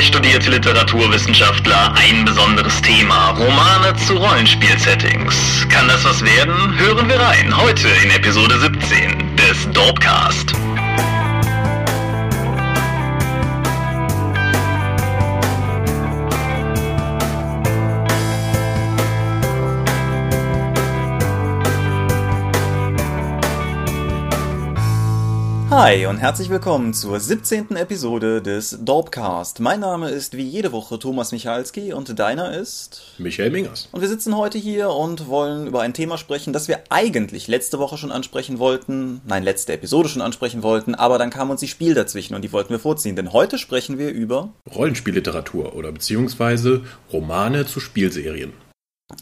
Zwei studierte Literaturwissenschaftler, ein besonderes Thema. Romane zu Rollenspiel-Settings. Kann das was werden? Hören wir rein. Heute in Episode 17 des Dorpcast. Hi und herzlich willkommen zur 17. Episode des Dorpcast. Mein Name ist wie jede Woche Thomas Michalski und deiner ist Michael Mingers. Und wir sitzen heute hier und wollen über ein Thema sprechen, das wir eigentlich letzte Woche schon ansprechen wollten, nein, letzte Episode schon ansprechen wollten, aber dann kam uns die Spiel dazwischen und die wollten wir vorziehen, denn heute sprechen wir über Rollenspielliteratur oder beziehungsweise Romane zu Spielserien.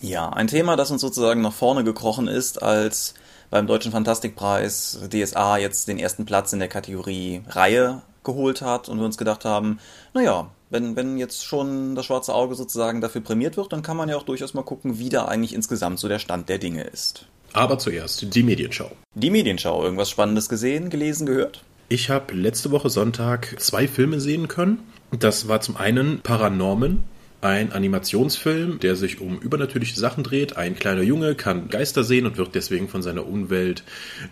Ja, ein Thema, das uns sozusagen nach vorne gekrochen ist, als beim Deutschen Fantastikpreis DSA jetzt den ersten Platz in der Kategorie Reihe geholt hat und wir uns gedacht haben, naja, wenn, wenn jetzt schon das schwarze Auge sozusagen dafür prämiert wird, dann kann man ja auch durchaus mal gucken, wie da eigentlich insgesamt so der Stand der Dinge ist. Aber zuerst die Medienschau. Die Medienschau, irgendwas Spannendes gesehen, gelesen, gehört? Ich habe letzte Woche Sonntag zwei Filme sehen können. Das war zum einen Paranorman, ein Animationsfilm, der sich um übernatürliche Sachen dreht. Ein kleiner Junge kann Geister sehen und wird deswegen von seiner Umwelt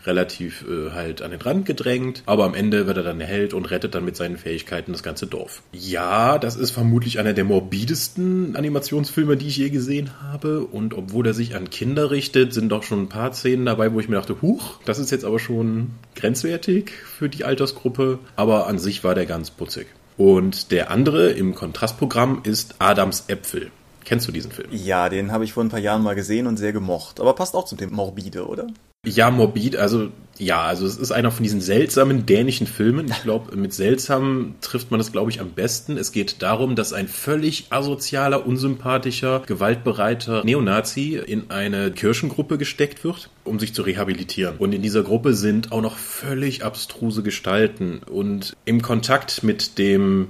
relativ äh, halt an den Rand gedrängt. Aber am Ende wird er dann Held und rettet dann mit seinen Fähigkeiten das ganze Dorf. Ja, das ist vermutlich einer der morbidesten Animationsfilme, die ich je gesehen habe. Und obwohl er sich an Kinder richtet, sind doch schon ein paar Szenen dabei, wo ich mir dachte, huch, das ist jetzt aber schon grenzwertig für die Altersgruppe. Aber an sich war der ganz putzig. Und der andere im Kontrastprogramm ist Adams Äpfel. Kennst du diesen Film? Ja, den habe ich vor ein paar Jahren mal gesehen und sehr gemocht. Aber passt auch zum Thema Morbide, oder? Ja, morbid, also ja, also es ist einer von diesen seltsamen dänischen Filmen. Ich glaube, mit seltsam trifft man das, glaube ich, am besten. Es geht darum, dass ein völlig asozialer, unsympathischer, gewaltbereiter Neonazi in eine Kirchengruppe gesteckt wird, um sich zu rehabilitieren. Und in dieser Gruppe sind auch noch völlig abstruse Gestalten. Und im Kontakt mit dem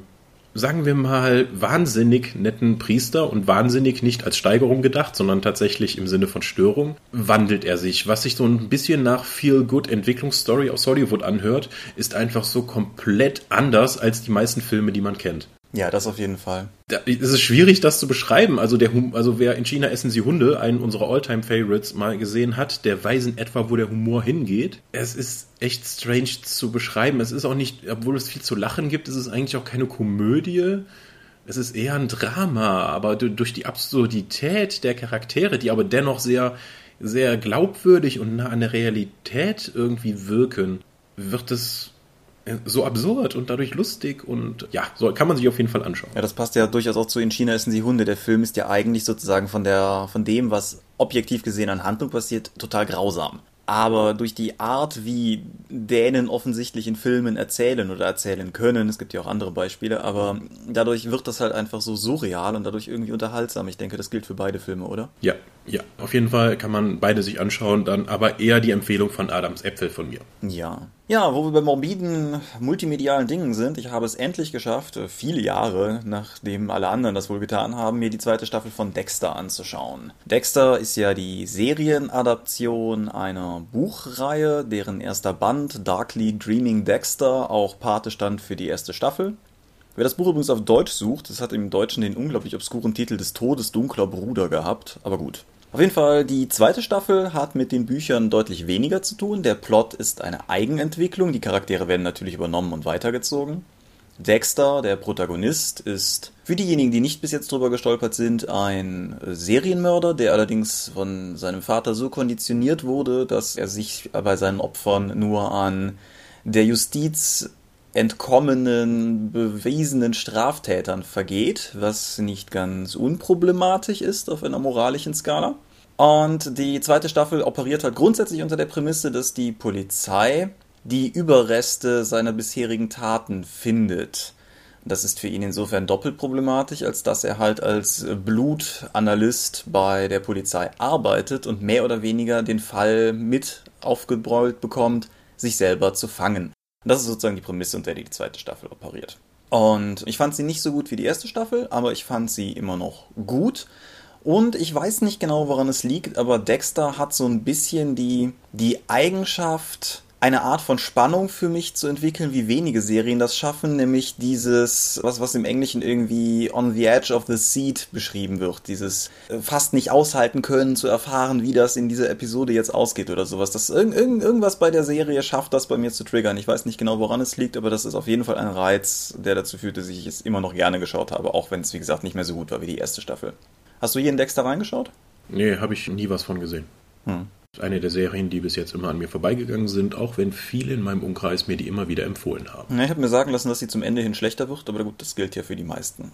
sagen wir mal, wahnsinnig netten Priester und wahnsinnig nicht als Steigerung gedacht, sondern tatsächlich im Sinne von Störung, wandelt er sich. Was sich so ein bisschen nach Feel-Good Entwicklungsstory aus Hollywood anhört, ist einfach so komplett anders als die meisten Filme, die man kennt. Ja, das auf jeden Fall. Es ist schwierig, das zu beschreiben. Also, der, also wer in China essen sie Hunde, einen unserer Alltime favorites mal gesehen hat, der weiß in etwa, wo der Humor hingeht. Es ist echt strange zu beschreiben. Es ist auch nicht, obwohl es viel zu lachen gibt, ist es eigentlich auch keine Komödie. Es ist eher ein Drama, aber durch die Absurdität der Charaktere, die aber dennoch sehr, sehr glaubwürdig und nah an der Realität irgendwie wirken, wird es so absurd und dadurch lustig und ja, so kann man sich auf jeden Fall anschauen. Ja, das passt ja durchaus auch zu In China essen sie Hunde. Der Film ist ja eigentlich sozusagen von der, von dem, was objektiv gesehen an Handlung passiert, total grausam. Aber durch die Art, wie Dänen offensichtlich in Filmen erzählen oder erzählen können, es gibt ja auch andere Beispiele, aber dadurch wird das halt einfach so surreal und dadurch irgendwie unterhaltsam. Ich denke, das gilt für beide Filme, oder? Ja, ja, auf jeden Fall kann man beide sich anschauen, dann aber eher die Empfehlung von Adams Äpfel von mir. Ja. Ja, wo wir bei morbiden multimedialen Dingen sind, ich habe es endlich geschafft, viele Jahre, nachdem alle anderen das wohl getan haben, mir die zweite Staffel von Dexter anzuschauen. Dexter ist ja die Serienadaption einer Buchreihe, deren erster Band, Darkly Dreaming Dexter, auch Pate stand für die erste Staffel. Wer das Buch übrigens auf Deutsch sucht, das hat im Deutschen den unglaublich obskuren Titel des Todes dunkler Bruder gehabt, aber gut. Auf jeden Fall, die zweite Staffel hat mit den Büchern deutlich weniger zu tun. Der Plot ist eine Eigenentwicklung, die Charaktere werden natürlich übernommen und weitergezogen. Dexter, der Protagonist, ist für diejenigen, die nicht bis jetzt drüber gestolpert sind, ein Serienmörder, der allerdings von seinem Vater so konditioniert wurde, dass er sich bei seinen Opfern nur an der Justiz entkommenen, bewiesenen Straftätern vergeht, was nicht ganz unproblematisch ist auf einer moralischen Skala. Und die zweite Staffel operiert halt grundsätzlich unter der Prämisse, dass die Polizei die Überreste seiner bisherigen Taten findet. Das ist für ihn insofern doppelt problematisch, als dass er halt als Blutanalyst bei der Polizei arbeitet und mehr oder weniger den Fall mit aufgebrollt bekommt, sich selber zu fangen. Und das ist sozusagen die Prämisse, unter der die zweite Staffel operiert. Und ich fand sie nicht so gut wie die erste Staffel, aber ich fand sie immer noch gut. Und ich weiß nicht genau, woran es liegt, aber Dexter hat so ein bisschen die, die Eigenschaft, eine Art von Spannung für mich zu entwickeln, wie wenige Serien das schaffen, nämlich dieses, was, was im Englischen irgendwie on the edge of the seat beschrieben wird, dieses äh, fast nicht aushalten können, zu erfahren, wie das in dieser Episode jetzt ausgeht oder sowas. Das irg irg irgendwas bei der Serie schafft das bei mir zu triggern. Ich weiß nicht genau, woran es liegt, aber das ist auf jeden Fall ein Reiz, der dazu führt, dass ich es immer noch gerne geschaut habe, auch wenn es, wie gesagt, nicht mehr so gut war wie die erste Staffel. Hast du jeden Dexter reingeschaut? Nee, habe ich nie was von gesehen. Hm. Eine der Serien, die bis jetzt immer an mir vorbeigegangen sind, auch wenn viele in meinem Umkreis mir die immer wieder empfohlen haben. Ja, ich habe mir sagen lassen, dass sie zum Ende hin schlechter wird, aber gut, das gilt ja für die meisten.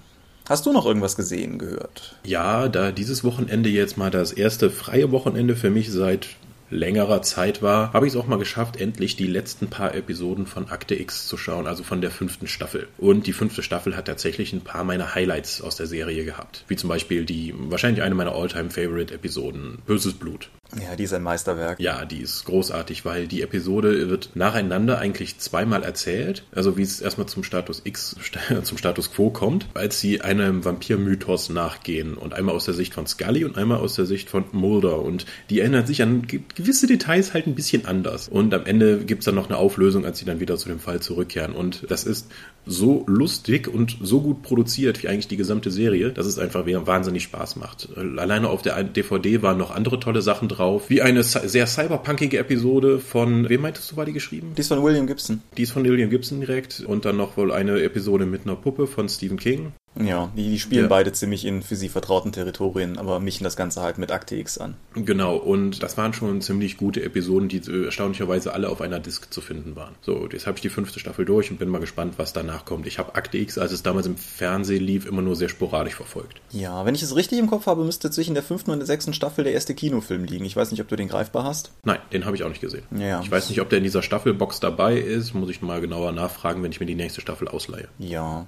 Hast du noch irgendwas gesehen, gehört? Ja, da dieses Wochenende jetzt mal das erste freie Wochenende für mich seit längerer Zeit war, habe ich es auch mal geschafft, endlich die letzten paar Episoden von Akte X zu schauen, also von der fünften Staffel. Und die fünfte Staffel hat tatsächlich ein paar meiner Highlights aus der Serie gehabt. Wie zum Beispiel die, wahrscheinlich eine meiner Alltime favorite Episoden, Böses Blut. Ja, die ist ein Meisterwerk. Ja, die ist großartig, weil die Episode wird nacheinander eigentlich zweimal erzählt. Also wie es erstmal zum Status X, zum Status Quo kommt, als sie einem Vampirmythos nachgehen. Und einmal aus der Sicht von Scully und einmal aus der Sicht von Mulder. Und die erinnert sich an gewisse Details halt ein bisschen anders. Und am Ende gibt's dann noch eine Auflösung, als sie dann wieder zu dem Fall zurückkehren. Und das ist so lustig und so gut produziert wie eigentlich die gesamte Serie, dass es einfach wahnsinnig Spaß macht. Alleine auf der DVD waren noch andere tolle Sachen drauf, wie eine sehr cyberpunkige Episode von, wem meintest du, war die geschrieben? Die ist von William Gibson. Die ist von William Gibson direkt und dann noch wohl eine Episode mit einer Puppe von Stephen King. Ja, die, die spielen ja. beide ziemlich in für sie vertrauten Territorien, aber mischen das Ganze halt mit Akte X an. Genau, und das waren schon ziemlich gute Episoden, die erstaunlicherweise alle auf einer Disc zu finden waren. So, jetzt habe ich die fünfte Staffel durch und bin mal gespannt, was danach kommt. Ich habe Akte X, als es damals im Fernsehen lief, immer nur sehr sporadisch verfolgt. Ja, wenn ich es richtig im Kopf habe, müsste zwischen der fünften und der sechsten Staffel der erste Kinofilm liegen. Ich weiß nicht, ob du den greifbar hast. Nein, den habe ich auch nicht gesehen. Ja. Ich weiß nicht, ob der in dieser Staffelbox dabei ist. Muss ich mal genauer nachfragen, wenn ich mir die nächste Staffel ausleihe. Ja,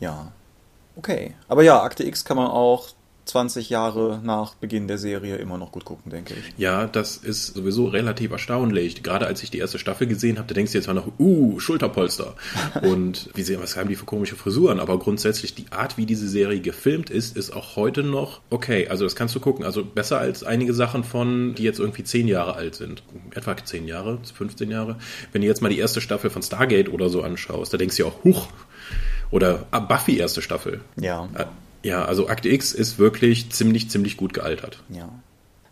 ja. Okay. Aber ja, Akte X kann man auch 20 Jahre nach Beginn der Serie immer noch gut gucken, denke ich. Ja, das ist sowieso relativ erstaunlich. Gerade als ich die erste Staffel gesehen habe, da denkst du jetzt mal noch, uh, Schulterpolster. Und wie sehen, was haben die für komische Frisuren? Aber grundsätzlich die Art, wie diese Serie gefilmt ist, ist auch heute noch okay. Also das kannst du gucken. Also besser als einige Sachen von, die jetzt irgendwie 10 Jahre alt sind. Etwa 10 Jahre, 15 Jahre. Wenn du jetzt mal die erste Staffel von Stargate oder so anschaust, da denkst du ja auch, huch, oder ah, Buffy erste Staffel. Ja. Äh, ja, also Akt X ist wirklich ziemlich, ziemlich gut gealtert. Ja.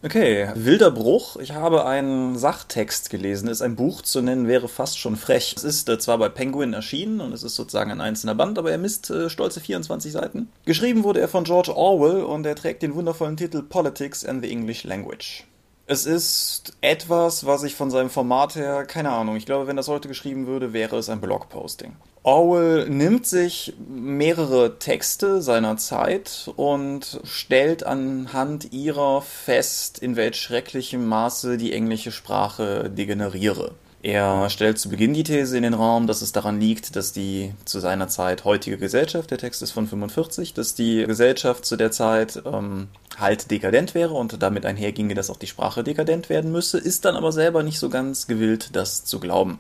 Okay, Wilder Bruch. Ich habe einen Sachtext gelesen. Ist ein Buch zu nennen, wäre fast schon frech. Es ist äh, zwar bei Penguin erschienen und es ist sozusagen ein einzelner Band, aber er misst äh, stolze 24 Seiten. Geschrieben wurde er von George Orwell und er trägt den wundervollen Titel Politics and the English Language. Es ist etwas, was ich von seinem Format her, keine Ahnung, ich glaube, wenn das heute geschrieben würde, wäre es ein Blogposting. Orwell nimmt sich mehrere Texte seiner Zeit und stellt anhand ihrer fest, in welch schrecklichem Maße die englische Sprache degeneriere. Er stellt zu Beginn die These in den Raum, dass es daran liegt, dass die zu seiner Zeit heutige Gesellschaft, der Text ist von 45, dass die Gesellschaft zu der Zeit ähm, halt dekadent wäre und damit einherginge, dass auch die Sprache dekadent werden müsse, ist dann aber selber nicht so ganz gewillt, das zu glauben.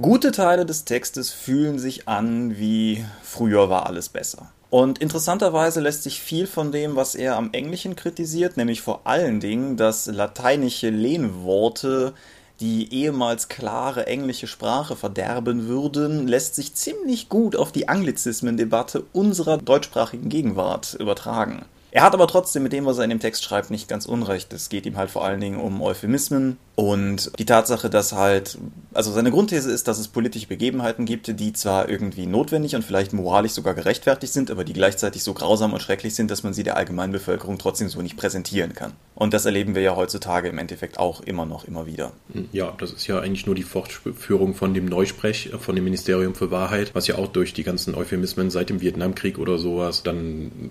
Gute Teile des Textes fühlen sich an wie früher war alles besser. Und interessanterweise lässt sich viel von dem, was er am Englischen kritisiert, nämlich vor allen Dingen, dass lateinische Lehnworte die ehemals klare englische Sprache verderben würden, lässt sich ziemlich gut auf die Anglizismendebatte unserer deutschsprachigen Gegenwart übertragen. Er hat aber trotzdem mit dem, was er in dem Text schreibt, nicht ganz unrecht. Es geht ihm halt vor allen Dingen um Euphemismen und die Tatsache, dass halt, also seine Grundthese ist, dass es politische Begebenheiten gibt, die zwar irgendwie notwendig und vielleicht moralisch sogar gerechtfertigt sind, aber die gleichzeitig so grausam und schrecklich sind, dass man sie der allgemeinen Bevölkerung trotzdem so nicht präsentieren kann. Und das erleben wir ja heutzutage im Endeffekt auch immer noch, immer wieder. Ja, das ist ja eigentlich nur die Fortführung von dem Neusprech von dem Ministerium für Wahrheit, was ja auch durch die ganzen Euphemismen seit dem Vietnamkrieg oder sowas dann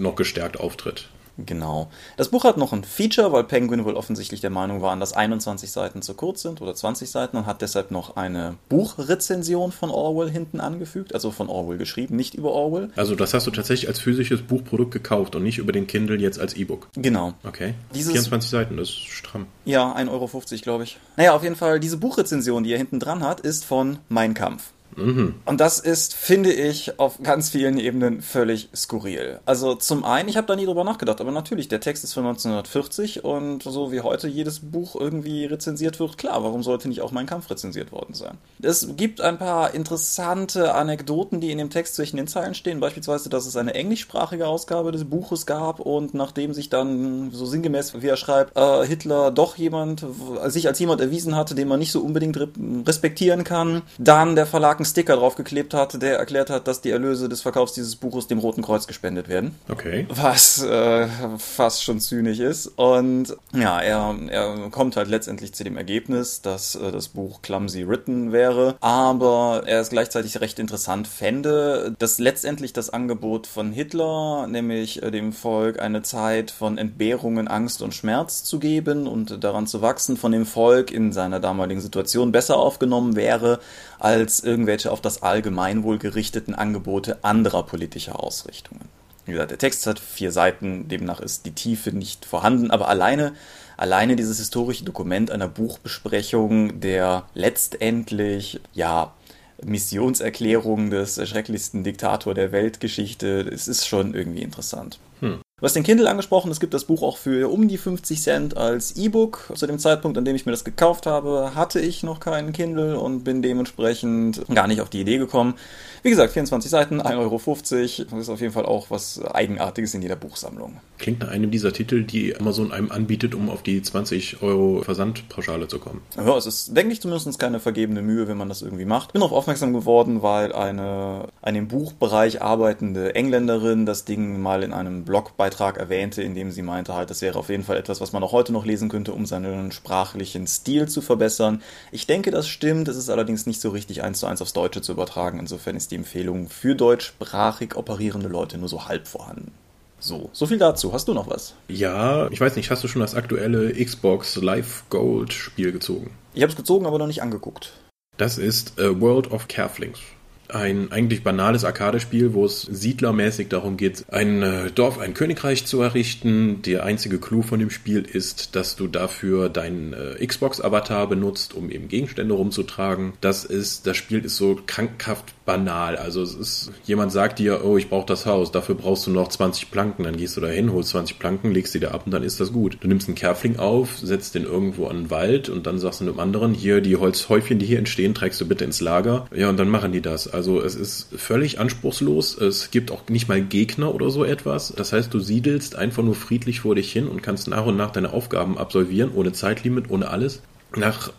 noch gestärkt auftritt. Genau. Das Buch hat noch ein Feature, weil Penguin wohl offensichtlich der Meinung waren, dass 21 Seiten zu kurz sind oder 20 Seiten und hat deshalb noch eine Buchrezension von Orwell hinten angefügt, also von Orwell geschrieben, nicht über Orwell. Also das hast du tatsächlich als physisches Buchprodukt gekauft und nicht über den Kindle jetzt als E-Book. Genau. Okay. Dieses, 24 Seiten, das ist stramm. Ja, 1,50 Euro, glaube ich. Naja, auf jeden Fall, diese Buchrezension, die er hinten dran hat, ist von Mein Kampf. Mhm. Und das ist, finde ich, auf ganz vielen Ebenen völlig skurril. Also zum einen, ich habe da nie drüber nachgedacht, aber natürlich, der Text ist von 1940 und so wie heute jedes Buch irgendwie rezensiert wird, klar, warum sollte nicht auch mein Kampf rezensiert worden sein? Es gibt ein paar interessante Anekdoten, die in dem Text zwischen den Zeilen stehen, beispielsweise, dass es eine englischsprachige Ausgabe des Buches gab und nachdem sich dann so sinngemäß, wie er schreibt, äh, Hitler doch jemand, sich als jemand erwiesen hatte, den man nicht so unbedingt respektieren kann, dann der Verlag einen Sticker draufgeklebt hat, der erklärt hat, dass die Erlöse des Verkaufs dieses Buches dem Roten Kreuz gespendet werden. Okay. Was äh, fast schon zynisch ist. Und ja, er, er kommt halt letztendlich zu dem Ergebnis, dass äh, das Buch clumsy written wäre, aber er es gleichzeitig recht interessant fände, dass letztendlich das Angebot von Hitler, nämlich äh, dem Volk eine Zeit von Entbehrungen, Angst und Schmerz zu geben und daran zu wachsen, von dem Volk in seiner damaligen Situation besser aufgenommen wäre als irgendwelche auf das Allgemeinwohl gerichteten Angebote anderer politischer Ausrichtungen. Wie gesagt, der Text hat vier Seiten, demnach ist die Tiefe nicht vorhanden, aber alleine, alleine dieses historische Dokument einer Buchbesprechung, der letztendlich, ja, Missionserklärung des schrecklichsten Diktator der Weltgeschichte, es ist schon irgendwie interessant. Hm. Du hast den Kindle angesprochen, es gibt das Buch auch für um die 50 Cent als E-Book. Zu dem Zeitpunkt, an dem ich mir das gekauft habe, hatte ich noch keinen Kindle und bin dementsprechend gar nicht auf die Idee gekommen. Wie gesagt, 24 Seiten, 1,50 Euro. Das ist auf jeden Fall auch was Eigenartiges in jeder Buchsammlung. Klingt nach einem dieser Titel, die Amazon einem anbietet, um auf die 20 Euro Versandpauschale zu kommen. Ja, es ist, denke ich, zumindest keine vergebene Mühe, wenn man das irgendwie macht. Bin darauf aufmerksam geworden, weil eine an dem Buchbereich arbeitende Engländerin das Ding mal in einem Blog bei Blogbeitrag erwähnte, in dem sie meinte halt, das wäre auf jeden Fall etwas, was man auch heute noch lesen könnte, um seinen sprachlichen Stil zu verbessern. Ich denke, das stimmt. Es ist allerdings nicht so richtig eins zu eins aufs Deutsche zu übertragen. Insofern ist die Empfehlung für deutschsprachig operierende Leute nur so halb vorhanden. So, so viel dazu. Hast du noch was? Ja, ich weiß nicht, hast du schon das aktuelle Xbox Live Gold Spiel gezogen? Ich habe es gezogen, aber noch nicht angeguckt. Das ist äh, World of Careflings ein eigentlich banales Arcade-Spiel, wo es siedlermäßig darum geht, ein äh, Dorf, ein Königreich zu errichten. Der einzige Clou von dem Spiel ist, dass du dafür deinen äh, Xbox-Avatar benutzt, um eben Gegenstände rumzutragen. Das ist, das Spiel ist so krankhaft banal. Also es ist, jemand sagt dir, oh, ich brauche das Haus, dafür brauchst du noch 20 Planken, dann gehst du da hin, holst 20 Planken, legst die da ab und dann ist das gut. Du nimmst einen Kerfling auf, setzt den irgendwo an den Wald und dann sagst du einem anderen, hier die Holzhäufchen, die hier entstehen, trägst du bitte ins Lager. Ja, und dann machen die das. Es ist völlig anspruchslos. Es gibt auch nicht mal Gegner oder so etwas. Das heißt, du siedelst einfach nur friedlich vor dich hin und kannst nach und nach deine Aufgaben absolvieren, ohne Zeitlimit, ohne alles. Nach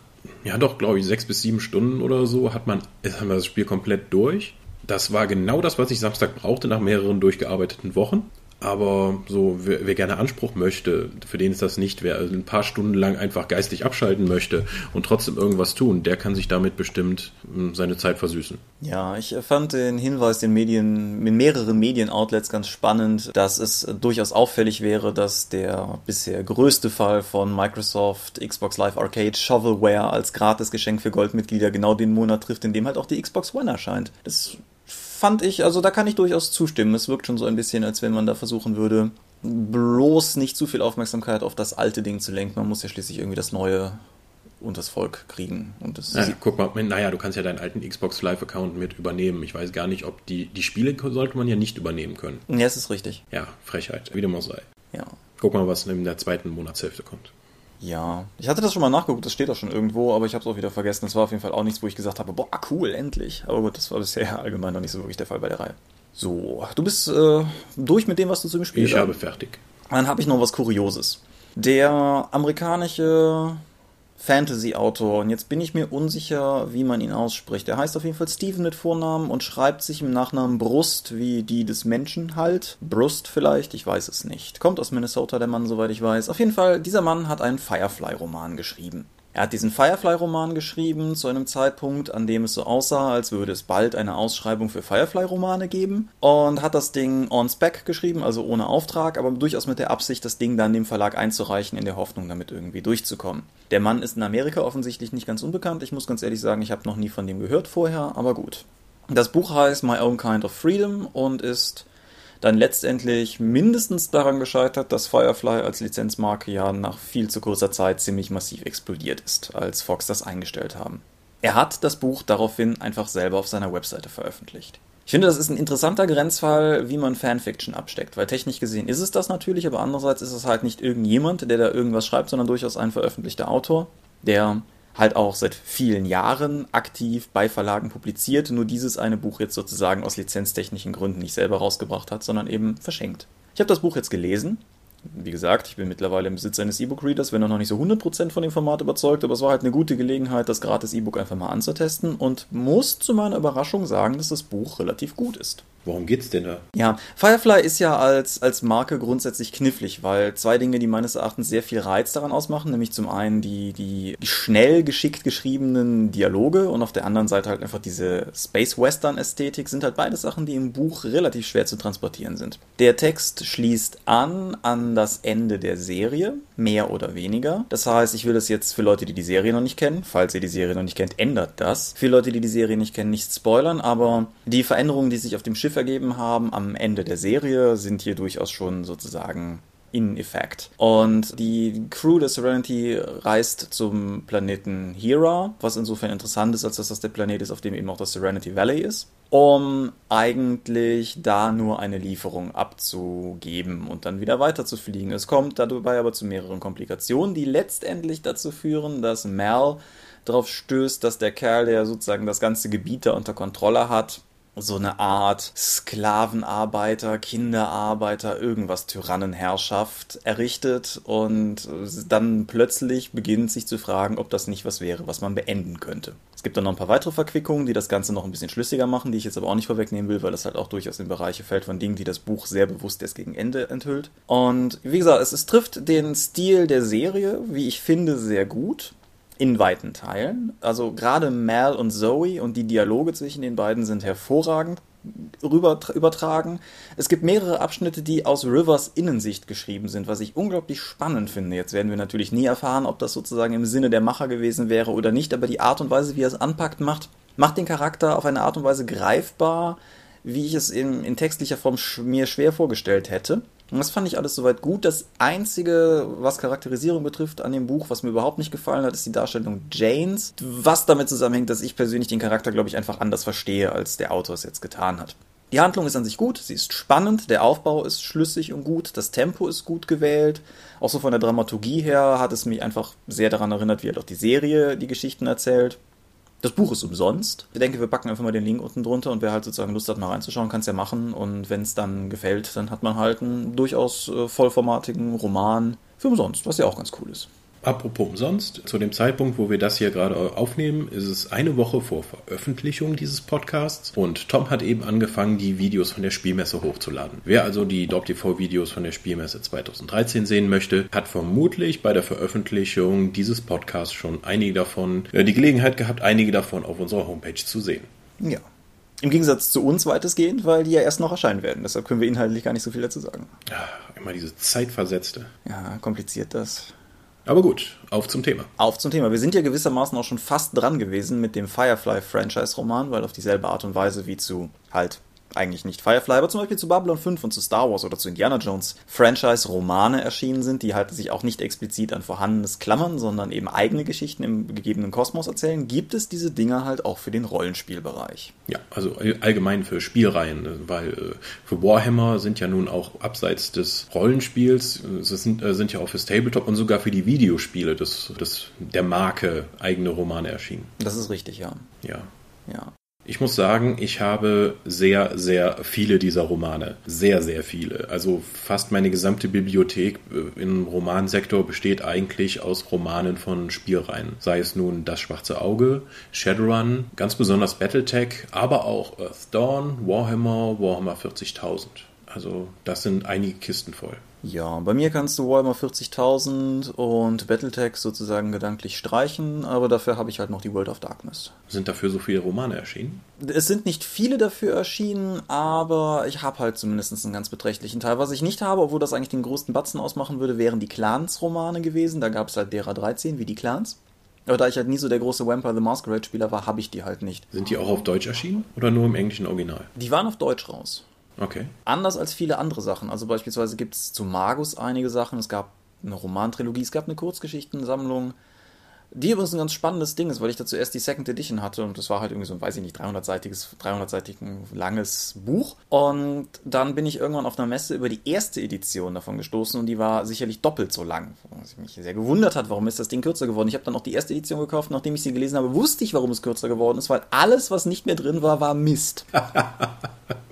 ja doch, glaube ich, sechs bis sieben Stunden oder so hat man, haben wir das Spiel komplett durch. Das war genau das, was ich Samstag brauchte nach mehreren durchgearbeiteten Wochen. Aber so, wer, wer, gerne Anspruch möchte, für den ist das nicht, wer also ein paar Stunden lang einfach geistig abschalten möchte und trotzdem irgendwas tun, der kann sich damit bestimmt hm, seine Zeit versüßen. Ja, ich fand den Hinweis den Medien, in mehreren Medienoutlets ganz spannend, dass es durchaus auffällig wäre, dass der bisher größte Fall von Microsoft Xbox Live Arcade Shovelware als Gratisgeschenk für Goldmitglieder genau den Monat trifft, in dem halt auch die Xbox One erscheint. Das fand ich, also da kann ich durchaus zustimmen. Es wirkt schon so ein bisschen, als wenn man da versuchen würde, bloß nicht zu viel Aufmerksamkeit auf das alte Ding zu lenken. Man muss ja schließlich irgendwie das Neue und das Volk kriegen. Und das ja, guck mal, naja, du kannst ja deinen alten Xbox Live-Account mit übernehmen. Ich weiß gar nicht, ob die, die Spiele sollte man ja nicht übernehmen können. Ja, es ist richtig. Ja, Frechheit, wie dem auch sei. Ja. Guck mal, was in der zweiten Monatshälfte kommt. Ja, ich hatte das schon mal nachgeguckt, das steht auch schon irgendwo, aber ich habe es auch wieder vergessen. Das war auf jeden Fall auch nichts, wo ich gesagt habe, boah, cool, endlich. Aber gut, das war bisher allgemein noch nicht so wirklich der Fall bei der Reihe. So, du bist äh, durch mit dem, was du zu dem Spiel Ich habe fertig. Dann habe ich noch was Kurioses. Der amerikanische Fantasy-Autor. Und jetzt bin ich mir unsicher, wie man ihn ausspricht. Er heißt auf jeden Fall Steven mit Vornamen und schreibt sich im Nachnamen Brust wie die des Menschen halt. Brust vielleicht, ich weiß es nicht. Kommt aus Minnesota, der Mann, soweit ich weiß. Auf jeden Fall, dieser Mann hat einen Firefly-Roman geschrieben. Er hat diesen Firefly-Roman geschrieben zu einem Zeitpunkt, an dem es so aussah, als würde es bald eine Ausschreibung für Firefly-Romane geben und hat das Ding on spec geschrieben, also ohne Auftrag, aber durchaus mit der Absicht, das Ding dann dem Verlag einzureichen, in der Hoffnung, damit irgendwie durchzukommen. Der Mann ist in Amerika offensichtlich nicht ganz unbekannt. Ich muss ganz ehrlich sagen, ich habe noch nie von dem gehört vorher, aber gut. Das Buch heißt My Own Kind of Freedom und ist dann letztendlich mindestens daran gescheitert, dass Firefly als Lizenzmarke ja nach viel zu kurzer Zeit ziemlich massiv explodiert ist, als Fox das eingestellt haben. Er hat das Buch daraufhin einfach selber auf seiner Webseite veröffentlicht. Ich finde, das ist ein interessanter Grenzfall, wie man Fanfiction absteckt, weil technisch gesehen ist es das natürlich, aber andererseits ist es halt nicht irgendjemand, der da irgendwas schreibt, sondern durchaus ein veröffentlichter Autor, der halt auch seit vielen Jahren aktiv bei Verlagen publiziert, nur dieses eine Buch jetzt sozusagen aus lizenztechnischen Gründen nicht selber rausgebracht hat, sondern eben verschenkt. Ich habe das Buch jetzt gelesen. Wie gesagt, ich bin mittlerweile im Besitz eines E-Book-Readers, wenn auch noch nicht so 100% von dem Format überzeugt, aber es war halt eine gute Gelegenheit, das gratis E-Book einfach mal anzutesten und muss zu meiner Überraschung sagen, dass das Buch relativ gut ist. Worum geht's denn da? Ja, Firefly ist ja als, als Marke grundsätzlich knifflig, weil zwei Dinge, die meines Erachtens sehr viel Reiz daran ausmachen, nämlich zum einen die, die schnell geschickt geschriebenen Dialoge und auf der anderen Seite halt einfach diese Space Western Ästhetik, sind halt beide Sachen, die im Buch relativ schwer zu transportieren sind. Der Text schließt an an das Ende der Serie, mehr oder weniger. Das heißt, ich will das jetzt für Leute, die die Serie noch nicht kennen, falls ihr die Serie noch nicht kennt, ändert das. Für Leute, die die Serie nicht kennen, nicht spoilern, aber die Veränderungen, die sich auf dem Schiff Schiff ergeben haben am Ende der Serie, sind hier durchaus schon sozusagen in Effekt. Und die Crew der Serenity reist zum Planeten Hera, was insofern interessant ist, als dass das der Planet ist, auf dem eben auch das Serenity Valley ist, um eigentlich da nur eine Lieferung abzugeben und dann wieder weiter zu fliegen. Es kommt dabei aber zu mehreren Komplikationen, die letztendlich dazu führen, dass Mal darauf stößt, dass der Kerl, der sozusagen das ganze Gebiet da unter Kontrolle hat, so eine Art Sklavenarbeiter, Kinderarbeiter, irgendwas Tyrannenherrschaft errichtet und dann plötzlich beginnt sich zu fragen, ob das nicht was wäre, was man beenden könnte. Es gibt dann noch ein paar weitere Verquickungen, die das Ganze noch ein bisschen schlüssiger machen, die ich jetzt aber auch nicht vorwegnehmen will, weil das halt auch durchaus in Bereiche fällt von Dingen, die das Buch sehr bewusst erst gegen Ende enthüllt. Und wie gesagt, es, es trifft den Stil der Serie, wie ich finde, sehr gut in weiten Teilen. Also gerade Mal und Zoe und die Dialoge zwischen den beiden sind hervorragend rüber übertragen. Es gibt mehrere Abschnitte, die aus Rivers Innensicht geschrieben sind, was ich unglaublich spannend finde. Jetzt werden wir natürlich nie erfahren, ob das sozusagen im Sinne der Macher gewesen wäre oder nicht, aber die Art und Weise, wie er es anpackt, macht, macht den Charakter auf eine Art und Weise greifbar, wie ich es in, in textlicher Form sch mir schwer vorgestellt hätte. Und das fand ich alles soweit gut. Das Einzige, was Charakterisierung betrifft an dem Buch, was mir überhaupt nicht gefallen hat, ist die Darstellung Janes. Was damit zusammenhängt, dass ich persönlich den Charakter, glaube ich, einfach anders verstehe, als der Autor es jetzt getan hat. Die Handlung ist an sich gut, sie ist spannend, der Aufbau ist schlüssig und gut, das Tempo ist gut gewählt. Auch so von der Dramaturgie her hat es mich einfach sehr daran erinnert, wie halt auch die Serie die Geschichten erzählt. Das Buch ist umsonst. Ich denke, wir packen einfach mal den Link unten drunter und wer halt sozusagen Lust hat, mal reinzuschauen, kann es ja machen. Und wenn es dann gefällt, dann hat man halt einen durchaus äh, vollformatigen Roman für umsonst, was ja auch ganz cool ist. Apropos umsonst, zu dem Zeitpunkt, wo wir das hier gerade aufnehmen, ist es eine Woche vor Veröffentlichung dieses Podcasts und Tom hat eben angefangen, die Videos von der Spielmesse hochzuladen. Wer also die DopTV-Videos von der Spielmesse 2013 sehen möchte, hat vermutlich bei der Veröffentlichung dieses Podcasts schon einige davon, äh, die Gelegenheit gehabt, einige davon auf unserer Homepage zu sehen. Ja. Im Gegensatz zu uns weitestgehend, weil die ja erst noch erscheinen werden. Deshalb können wir inhaltlich gar nicht so viel dazu sagen. Ja, immer diese Zeitversetzte. Ja, kompliziert das. Aber gut, auf zum Thema. Auf zum Thema. Wir sind ja gewissermaßen auch schon fast dran gewesen mit dem Firefly-Franchise-Roman, weil auf dieselbe Art und Weise wie zu halt eigentlich nicht Firefly, aber zum Beispiel zu Babylon 5 und zu Star Wars oder zu Indiana Jones Franchise-Romane erschienen sind, die halt sich auch nicht explizit an Vorhandenes klammern, sondern eben eigene Geschichten im gegebenen Kosmos erzählen, gibt es diese Dinger halt auch für den Rollenspielbereich. Ja, also allgemein für Spielreihen, ne, weil äh, für Warhammer sind ja nun auch abseits des Rollenspiels, äh, sind, äh, sind ja auch fürs Tabletop und sogar für die Videospiele des, des, der Marke eigene Romane erschienen. Das ist richtig, ja. Ja. Ja. Ich muss sagen, ich habe sehr, sehr viele dieser Romane. Sehr, sehr viele. Also fast meine gesamte Bibliothek äh, im Romansektor besteht eigentlich aus Romanen von Spielreihen. Sei es nun Das Schwarze Auge, Shadowrun, ganz besonders Battletech, aber auch Earth Dawn, Warhammer, Warhammer 40.000. Also das sind einige Kisten voll. Ja, bei mir kannst du Warhammer 40.000 und Battletech sozusagen gedanklich streichen, aber dafür habe ich halt noch die World of Darkness. Sind dafür so viele Romane erschienen? Es sind nicht viele dafür erschienen, aber ich habe halt zumindest einen ganz beträchtlichen Teil. Was ich nicht habe, obwohl das eigentlich den größten Batzen ausmachen würde, wären die Clans-Romane gewesen. Da gab es halt derer 13, wie die Clans. Aber da ich halt nie so der große Vampire the Masquerade Spieler war, habe ich die halt nicht. Sind die auch auf Deutsch erschienen oder nur im englischen Original? Die waren auf Deutsch raus. Okay. Anders als viele andere Sachen. Also beispielsweise gibt es zu Magus einige Sachen. Es gab eine Romantrilogie, es gab eine Kurzgeschichtensammlung. Die übrigens ein ganz spannendes Ding ist, weil ich da zuerst die Second Edition hatte und das war halt irgendwie so ein, weiß ich nicht, 300-seitiges, 300-seitig langes Buch. Und dann bin ich irgendwann auf einer Messe über die erste Edition davon gestoßen und die war sicherlich doppelt so lang. Was mich sehr gewundert hat, warum ist das Ding kürzer geworden. Ich habe dann auch die erste Edition gekauft, nachdem ich sie gelesen habe, wusste ich, warum es kürzer geworden ist, weil alles, was nicht mehr drin war, war Mist.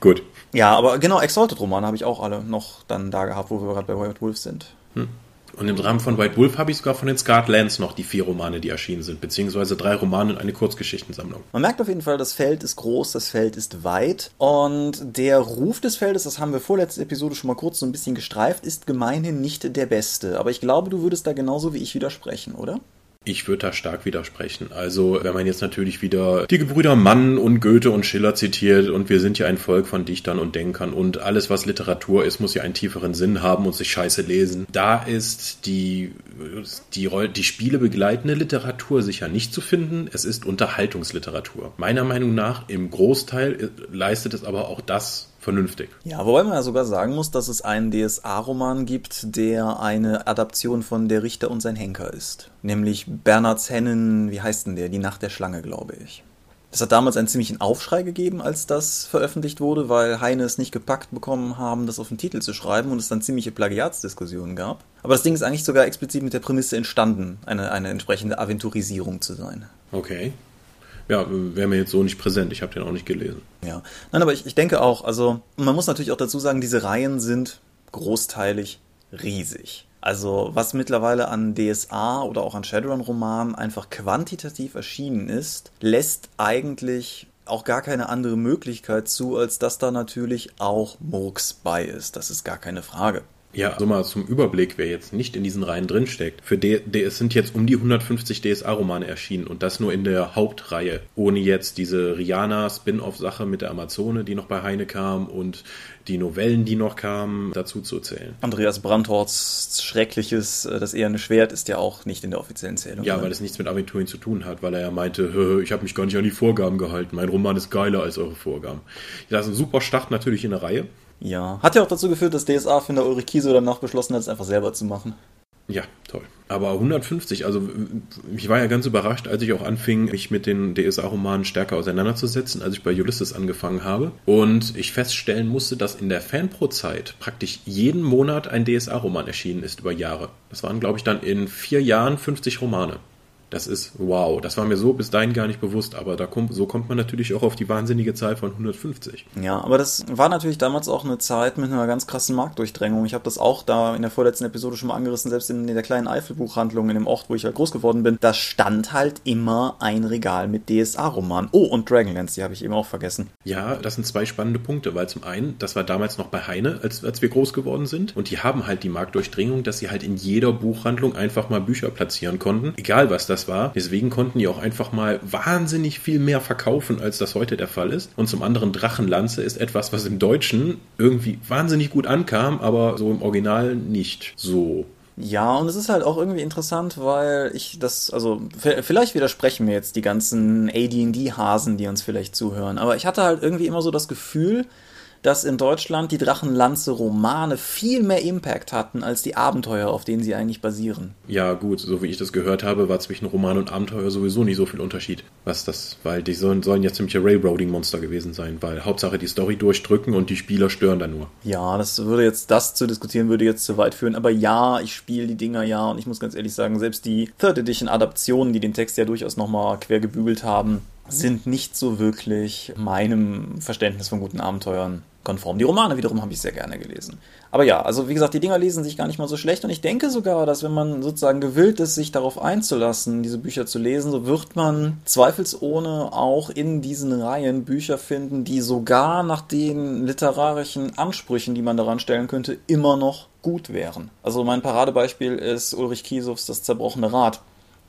Gut. Ja, aber genau, Exalted-Romane habe ich auch alle noch dann da gehabt, wo wir gerade bei White Wolf sind. Hm. Und im Rahmen von White Wolf habe ich sogar von den Scarlet Lands noch die vier Romane, die erschienen sind, beziehungsweise drei Romane und eine Kurzgeschichtensammlung. Man merkt auf jeden Fall, das Feld ist groß, das Feld ist weit und der Ruf des Feldes, das haben wir vorletzte Episode schon mal kurz so ein bisschen gestreift, ist gemeinhin nicht der beste. Aber ich glaube, du würdest da genauso wie ich widersprechen, oder? Ich würde da stark widersprechen. Also, wenn man jetzt natürlich wieder die Gebrüder Mann und Goethe und Schiller zitiert und wir sind ja ein Volk von Dichtern und Denkern und alles, was Literatur ist, muss ja einen tieferen Sinn haben und sich scheiße lesen. Da ist die, die, die Spiele begleitende Literatur sicher nicht zu finden. Es ist Unterhaltungsliteratur. Meiner Meinung nach im Großteil leistet es aber auch das, vernünftig. Ja, wobei man ja sogar sagen muss, dass es einen DSA-Roman gibt, der eine Adaption von Der Richter und sein Henker ist. Nämlich Bernards Hennen, wie heißt denn der? Die Nacht der Schlange, glaube ich. Das hat damals einen ziemlichen Aufschrei gegeben, als das veröffentlicht wurde, weil Heine es nicht gepackt bekommen haben, das auf den Titel zu schreiben und es dann ziemliche Plagiatsdiskussionen gab. Aber das Ding ist eigentlich sogar explizit mit der Prämisse entstanden, eine, eine entsprechende Aventurisierung zu sein. Okay ja, wäre mir jetzt so nicht präsent. Ich habe den auch nicht gelesen. Ja, nein, aber ich, ich denke auch, also man muss natürlich auch dazu sagen, diese Reihen sind großteilig riesig. Also was mittlerweile an DSA oder auch an Shadowrun-Romanen einfach quantitativ erschienen ist, lässt eigentlich auch gar keine andere Möglichkeit zu, als dass da natürlich auch Murks bei ist. Das ist gar keine Frage. Ja, also mal zum Überblick, wer jetzt nicht in diesen Reihen drinsteckt. Für D es sind jetzt um die 150 DSA-Romane erschienen und das nur in der Hauptreihe, ohne jetzt diese Rihanna-Spin-off-Sache mit der Amazone, die noch bei Heine kam und die Novellen, die noch kamen, dazu zu zählen. Andreas Brandhorsts schreckliches äh, Das eherne Schwert ist ja auch nicht in der offiziellen Zählung. Ja, weil es nichts mit Aventurien zu tun hat, weil er ja meinte, ich habe mich gar nicht an die Vorgaben gehalten. Mein Roman ist geiler als eure Vorgaben. Ja, das ist ein super Start natürlich in der Reihe. Ja, hat ja auch dazu geführt, dass DSA-Finder Ulrich Kieso danach beschlossen hat, es einfach selber zu machen. Ja, toll. Aber 150, also ich war ja ganz überrascht, als ich auch anfing, mich mit den DSA-Romanen stärker auseinanderzusetzen, als ich bei Ulysses angefangen habe. Und ich feststellen musste, dass in der Fanpro-Zeit praktisch jeden Monat ein DSA-Roman erschienen ist über Jahre. Das waren, glaube ich, dann in vier Jahren 50 Romane. Das ist wow. Das war mir so bis dahin gar nicht bewusst, aber da kommt, so kommt man natürlich auch auf die wahnsinnige Zahl von 150. Ja, aber das war natürlich damals auch eine Zeit mit einer ganz krassen Marktdurchdrängung. Ich habe das auch da in der vorletzten Episode schon mal angerissen, selbst in der kleinen Eifelbuchhandlung in dem Ort, wo ich halt groß geworden bin. Da stand halt immer ein Regal mit DSA-Romanen. Oh, und Dragonlance, die habe ich eben auch vergessen. Ja, das sind zwei spannende Punkte, weil zum einen, das war damals noch bei Heine, als, als wir groß geworden sind. Und die haben halt die Marktdurchdringung, dass sie halt in jeder Buchhandlung einfach mal Bücher platzieren konnten. Egal was das war. Deswegen konnten die auch einfach mal wahnsinnig viel mehr verkaufen, als das heute der Fall ist. Und zum anderen Drachenlanze ist etwas, was im Deutschen irgendwie wahnsinnig gut ankam, aber so im Original nicht so. Ja, und es ist halt auch irgendwie interessant, weil ich das, also vielleicht widersprechen mir jetzt die ganzen AD&D-Hasen, die uns vielleicht zuhören, aber ich hatte halt irgendwie immer so das Gefühl, dass in Deutschland die Drachenlanze-Romane viel mehr Impact hatten als die Abenteuer, auf denen sie eigentlich basieren. Ja, gut, so wie ich das gehört habe, war zwischen Roman und Abenteuer sowieso nicht so viel Unterschied. Was das, weil die sollen, sollen ja ziemliche Railroading-Monster gewesen sein, weil Hauptsache die Story durchdrücken und die Spieler stören dann nur. Ja, das würde jetzt, das zu diskutieren, würde jetzt zu weit führen, aber ja, ich spiele die Dinger ja und ich muss ganz ehrlich sagen, selbst die Third Edition Adaptionen, die den Text ja durchaus nochmal quer gebügelt haben, sind nicht so wirklich meinem Verständnis von guten Abenteuern konform. Die Romane wiederum habe ich sehr gerne gelesen. Aber ja, also wie gesagt, die Dinger lesen sich gar nicht mal so schlecht und ich denke sogar, dass wenn man sozusagen gewillt ist, sich darauf einzulassen, diese Bücher zu lesen, so wird man zweifelsohne auch in diesen Reihen Bücher finden, die sogar nach den literarischen Ansprüchen, die man daran stellen könnte, immer noch gut wären. Also mein Paradebeispiel ist Ulrich Kiesows Das zerbrochene Rad,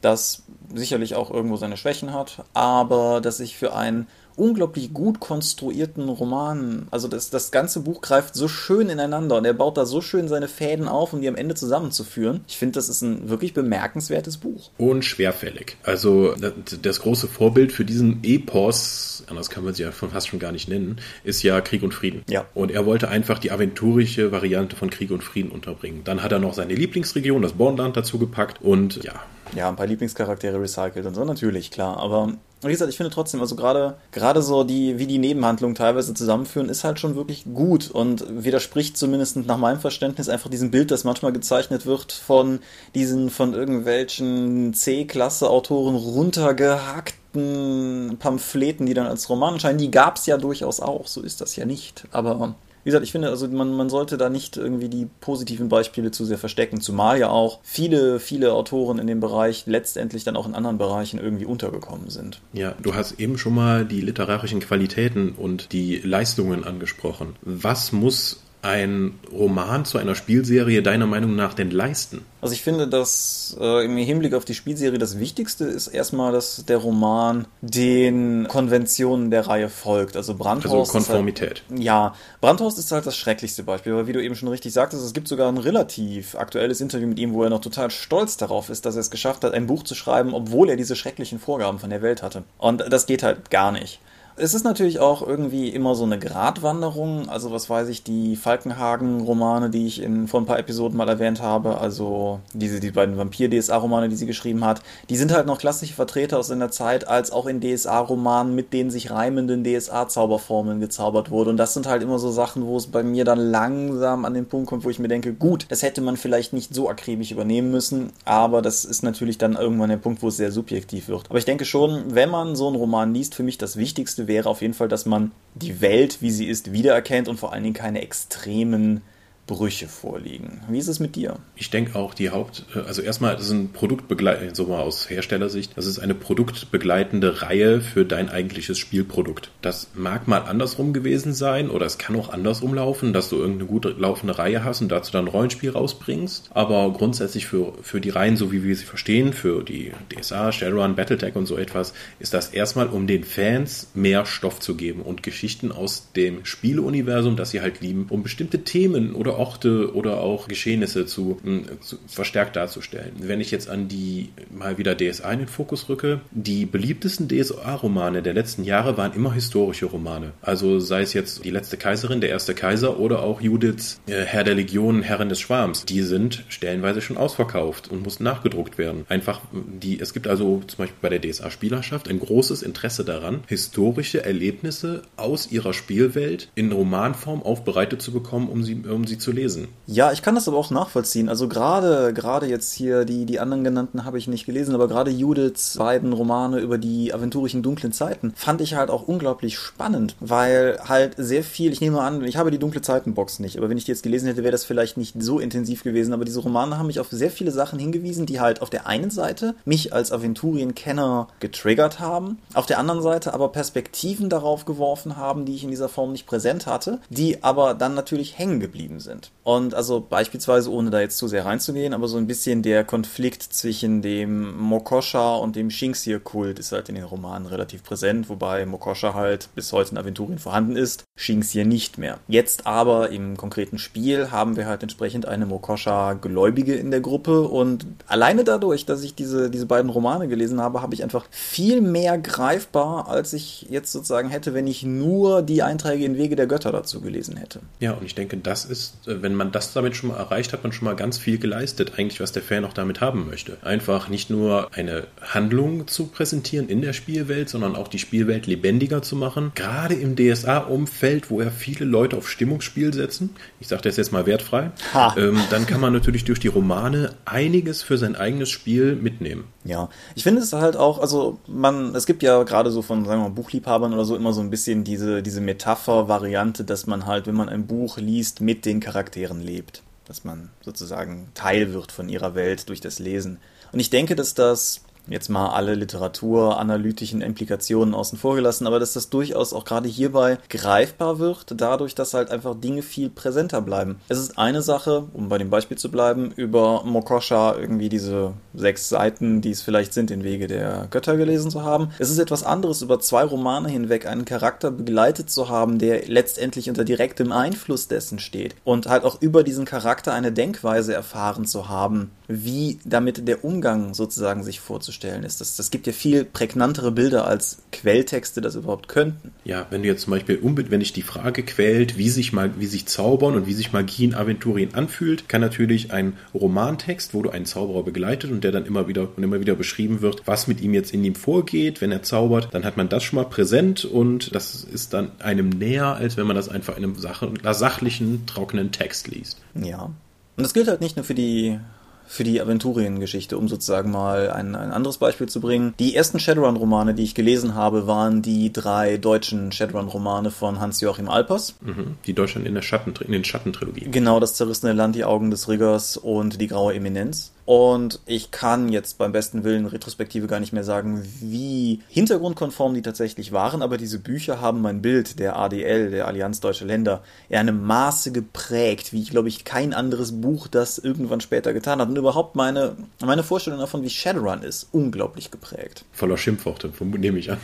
das sicherlich auch irgendwo seine Schwächen hat, aber das ich für ein unglaublich gut konstruierten Roman. Also das, das ganze Buch greift so schön ineinander und er baut da so schön seine Fäden auf, um die am Ende zusammenzuführen. Ich finde, das ist ein wirklich bemerkenswertes Buch. Und schwerfällig. Also das große Vorbild für diesen Epos, anders kann man sie ja fast schon gar nicht nennen, ist ja Krieg und Frieden. Ja. Und er wollte einfach die aventurische Variante von Krieg und Frieden unterbringen. Dann hat er noch seine Lieblingsregion, das Bornland, dazu gepackt und ja, ja, ein paar Lieblingscharaktere recycelt und so, natürlich, klar. Aber wie gesagt, ich finde trotzdem, also gerade gerade so die, wie die Nebenhandlungen teilweise zusammenführen, ist halt schon wirklich gut und widerspricht zumindest nach meinem Verständnis einfach diesem Bild, das manchmal gezeichnet wird von diesen von irgendwelchen C-Klasse-Autoren runtergehackten Pamphleten, die dann als Roman erscheinen. Die gab es ja durchaus auch, so ist das ja nicht. Aber wie gesagt, ich finde, also man, man sollte da nicht irgendwie die positiven Beispiele zu sehr verstecken, zumal ja auch viele, viele Autoren in dem Bereich letztendlich dann auch in anderen Bereichen irgendwie untergekommen sind. Ja, du hast eben schon mal die literarischen Qualitäten und die Leistungen angesprochen. Was muss ein Roman zu einer Spielserie deiner Meinung nach denn leisten? Also ich finde, dass äh, im Hinblick auf die Spielserie das Wichtigste ist erstmal, dass der Roman den Konventionen der Reihe folgt. Also Brandhaus. Also Konformität. Halt, ja, Brandhaus ist halt das schrecklichste Beispiel, weil wie du eben schon richtig sagtest, es gibt sogar ein relativ aktuelles Interview mit ihm, wo er noch total stolz darauf ist, dass er es geschafft hat, ein Buch zu schreiben, obwohl er diese schrecklichen Vorgaben von der Welt hatte. Und das geht halt gar nicht. Es ist natürlich auch irgendwie immer so eine Gratwanderung. Also, was weiß ich, die Falkenhagen-Romane, die ich in, vor ein paar Episoden mal erwähnt habe, also diese, die beiden Vampir-DSA-Romane, die sie geschrieben hat, die sind halt noch klassische Vertreter aus einer Zeit, als auch in DSA-Romanen mit den sich reimenden DSA-Zauberformeln gezaubert wurde. Und das sind halt immer so Sachen, wo es bei mir dann langsam an den Punkt kommt, wo ich mir denke, gut, das hätte man vielleicht nicht so akribisch übernehmen müssen, aber das ist natürlich dann irgendwann der Punkt, wo es sehr subjektiv wird. Aber ich denke schon, wenn man so einen Roman liest, für mich das Wichtigste wäre auf jeden Fall, dass man die Welt, wie sie ist, wiedererkennt und vor allen Dingen keine extremen Brüche vorliegen. Wie ist es mit dir? Ich denke auch, die Haupt, äh, also erstmal, das ist ein Produktbegleitend, so mal aus Herstellersicht, das ist eine produktbegleitende Reihe für dein eigentliches Spielprodukt. Das mag mal andersrum gewesen sein oder es kann auch andersrum laufen, dass du irgendeine gut laufende Reihe hast und dazu dann Rollenspiel rausbringst. Aber grundsätzlich für, für die Reihen, so wie wir sie verstehen, für die DSA, Shadowrun, Battletech und so etwas, ist das erstmal, um den Fans mehr Stoff zu geben und Geschichten aus dem Spieleuniversum, das sie halt lieben, um bestimmte Themen oder Orte oder auch Geschehnisse zu, hm, zu, verstärkt darzustellen. Wenn ich jetzt an die mal wieder DSA in den Fokus rücke, die beliebtesten DSA-Romane der letzten Jahre waren immer historische Romane. Also sei es jetzt die letzte Kaiserin, der erste Kaiser oder auch Judiths äh, Herr der Legion, Herrin des Schwarms. Die sind stellenweise schon ausverkauft und mussten nachgedruckt werden. Einfach die, es gibt also zum Beispiel bei der DSA-Spielerschaft ein großes Interesse daran, historische Erlebnisse aus ihrer Spielwelt in Romanform aufbereitet zu bekommen, um sie, um sie zu lesen. Ja, ich kann das aber auch nachvollziehen. Also gerade gerade jetzt hier die die anderen genannten habe ich nicht gelesen, aber gerade Judiths beiden Romane über die aventurischen dunklen Zeiten fand ich halt auch unglaublich spannend, weil halt sehr viel, ich nehme an, ich habe die dunkle Zeitenbox nicht, aber wenn ich die jetzt gelesen hätte, wäre das vielleicht nicht so intensiv gewesen, aber diese Romane haben mich auf sehr viele Sachen hingewiesen, die halt auf der einen Seite mich als Aventurien-Kenner getriggert haben, auf der anderen Seite aber Perspektiven darauf geworfen haben, die ich in dieser Form nicht präsent hatte, die aber dann natürlich hängen geblieben sind sind. Und also beispielsweise, ohne da jetzt zu sehr reinzugehen, aber so ein bisschen der Konflikt zwischen dem Mokosha und dem Shinxia-Kult ist halt in den Romanen relativ präsent, wobei Mokosha halt bis heute in Aventurien vorhanden ist, Shinxia nicht mehr. Jetzt aber im konkreten Spiel haben wir halt entsprechend eine Mokosha-Gläubige in der Gruppe und alleine dadurch, dass ich diese, diese beiden Romane gelesen habe, habe ich einfach viel mehr greifbar, als ich jetzt sozusagen hätte, wenn ich nur die Einträge in Wege der Götter dazu gelesen hätte. Ja, und ich denke, das ist wenn man das damit schon mal erreicht, hat man schon mal ganz viel geleistet, eigentlich, was der Fan auch damit haben möchte. Einfach nicht nur eine Handlung zu präsentieren in der Spielwelt, sondern auch die Spielwelt lebendiger zu machen. Gerade im DSA-Umfeld, wo ja viele Leute auf Stimmungsspiel setzen, ich sage das jetzt mal wertfrei, ähm, dann kann man natürlich durch die Romane einiges für sein eigenes Spiel mitnehmen. Ja, ich finde es halt auch, also man, es gibt ja gerade so von, sagen wir mal, Buchliebhabern oder so immer so ein bisschen diese, diese Metapher-Variante, dass man halt, wenn man ein Buch liest, mit den Charakteren lebt. Dass man sozusagen Teil wird von ihrer Welt durch das Lesen. Und ich denke, dass das jetzt mal alle literaturanalytischen Implikationen außen vor gelassen, aber dass das durchaus auch gerade hierbei greifbar wird, dadurch, dass halt einfach Dinge viel präsenter bleiben. Es ist eine Sache, um bei dem Beispiel zu bleiben, über Mokosha irgendwie diese sechs Seiten, die es vielleicht sind, in Wege der Götter gelesen zu haben. Es ist etwas anderes, über zwei Romane hinweg einen Charakter begleitet zu haben, der letztendlich unter direktem Einfluss dessen steht und halt auch über diesen Charakter eine Denkweise erfahren zu haben, wie damit der Umgang sozusagen sich vorzustellen ist. Das, das gibt ja viel prägnantere Bilder als Quelltexte das überhaupt könnten. Ja, wenn du jetzt zum Beispiel, wenn dich die Frage quält, wie sich, mal, wie sich Zaubern und wie sich Magie in Aventurien anfühlt, kann natürlich ein Romantext, wo du einen Zauberer begleitet und der dann immer wieder und immer wieder beschrieben wird, was mit ihm jetzt in ihm vorgeht, wenn er zaubert, dann hat man das schon mal präsent und das ist dann einem näher, als wenn man das einfach in einem sachlichen, trockenen Text liest. Ja. Und das gilt halt nicht nur für die für die Aventurien-Geschichte, um sozusagen mal ein, ein anderes Beispiel zu bringen. Die ersten Shadowrun-Romane, die ich gelesen habe, waren die drei deutschen Shadowrun-Romane von Hans-Joachim Alpers. Mhm, die Deutschland in, der Schatten, in den Schattentrilogien. Genau, das zerrissene Land, die Augen des Riggers und die graue Eminenz. Und ich kann jetzt beim besten Willen Retrospektive gar nicht mehr sagen, wie hintergrundkonform die tatsächlich waren, aber diese Bücher haben mein Bild der ADL, der Allianz Deutsche Länder, in einem Maße geprägt, wie ich glaube ich kein anderes Buch das irgendwann später getan hat. Und überhaupt meine, meine Vorstellung davon, wie Shadowrun ist, unglaublich geprägt. Voller Schimpfworte, nehme ich an.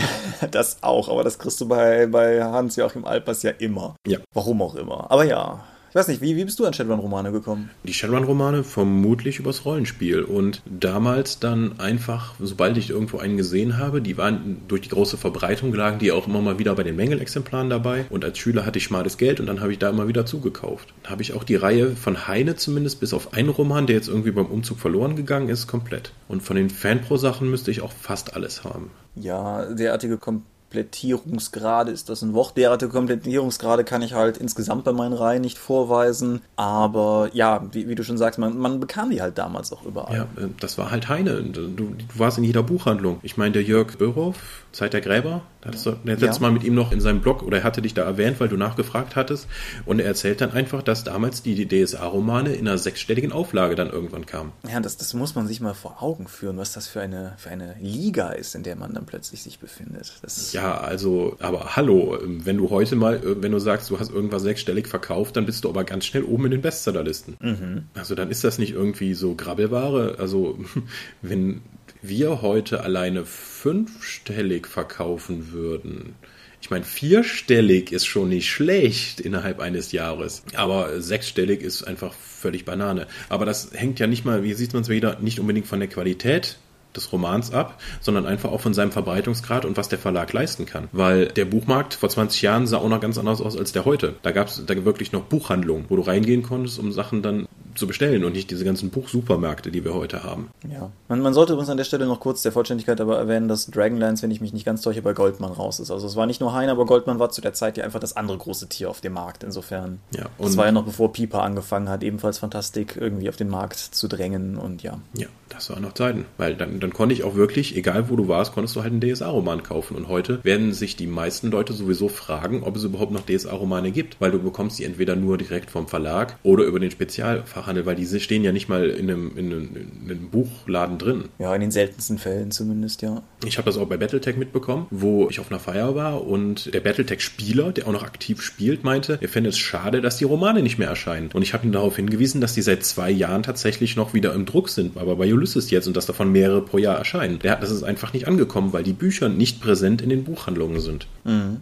das auch, aber das kriegst du bei, bei Hans-Joachim Alpers ja immer. Ja. Warum auch immer. Aber ja, ich weiß nicht, wie, wie bist du an Shadowrun-Romane gekommen? Die Shadowrun-Romane vermutlich übers Rollenspiel. Und damals dann einfach, sobald ich irgendwo einen gesehen habe, die waren durch die große Verbreitung lagen die auch immer mal wieder bei den Mängelexemplaren dabei. Und als Schüler hatte ich schmales Geld und dann habe ich da immer wieder zugekauft. Dann habe ich auch die Reihe von Heine zumindest, bis auf einen Roman, der jetzt irgendwie beim Umzug verloren gegangen ist, komplett. Und von den Fanpro-Sachen müsste ich auch fast alles haben. Ja, derartige Kom Komplettierungsgrade ist das ein Wort. Derartige Komplettierungsgrade kann ich halt insgesamt bei meinen Reihen nicht vorweisen. Aber ja, wie, wie du schon sagst, man, man, bekam die halt damals auch überall. Ja, äh, das war halt Heine. Du, du warst in jeder Buchhandlung. Ich meine, der Jörg Böhrhoff, Zeit der Gräber, da hattest du letztes ja. Mal mit ihm noch in seinem Blog oder er hatte dich da erwähnt, weil du nachgefragt hattest. Und er erzählt dann einfach, dass damals die DSA-Romane in einer sechsstelligen Auflage dann irgendwann kamen. Ja, das, das muss man sich mal vor Augen führen, was das für eine, für eine Liga ist, in der man dann plötzlich sich befindet. Das ja, also, aber hallo, wenn du heute mal, wenn du sagst, du hast irgendwas sechsstellig verkauft, dann bist du aber ganz schnell oben in den Bestsellerlisten. Mhm. Also dann ist das nicht irgendwie so Grabbelware. Also wenn wir heute alleine fünfstellig verkaufen würden, ich meine, vierstellig ist schon nicht schlecht innerhalb eines Jahres, aber sechsstellig ist einfach völlig Banane. Aber das hängt ja nicht mal, wie sieht man es wieder, nicht unbedingt von der Qualität des Romans ab, sondern einfach auch von seinem Verbreitungsgrad und was der Verlag leisten kann. Weil der Buchmarkt vor 20 Jahren sah auch noch ganz anders aus als der heute. Da gab es da wirklich noch Buchhandlungen, wo du reingehen konntest, um Sachen dann zu bestellen und nicht diese ganzen Buchsupermärkte, die wir heute haben. Ja. Man, man sollte uns an der Stelle noch kurz der Vollständigkeit aber erwähnen, dass Dragonlance, wenn ich mich nicht ganz täusche, bei Goldman raus ist. Also es war nicht nur Hein, aber Goldman war zu der Zeit ja einfach das andere große Tier auf dem Markt. Insofern. Ja. Und das war ja noch bevor Piper angefangen hat, ebenfalls Fantastik irgendwie auf den Markt zu drängen und ja. Ja, das waren noch Zeiten. Weil dann, dann konnte ich auch wirklich, egal wo du warst, konntest du halt einen DSA-Roman kaufen. Und heute werden sich die meisten Leute sowieso fragen, ob es überhaupt noch DSA-Romane gibt, weil du bekommst die entweder nur direkt vom Verlag oder über den Spezialfachhandel, weil diese stehen ja nicht mal in einem, in einem, in einem Buchladen drin. Ja, in den seltensten Fällen zumindest, ja. Ich habe das auch bei Battletech mitbekommen, wo ich auf einer Feier war und der Battletech-Spieler, der auch noch aktiv spielt, meinte, er fände es schade, dass die Romane nicht mehr erscheinen. Und ich habe ihn darauf hingewiesen, dass die seit zwei Jahren tatsächlich noch wieder im Druck sind, aber bei Ulysses jetzt und dass davon mehrere pro Jahr erscheinen. Der, das ist einfach nicht angekommen, weil die Bücher nicht präsent in den Buchhandlungen sind. Mhm.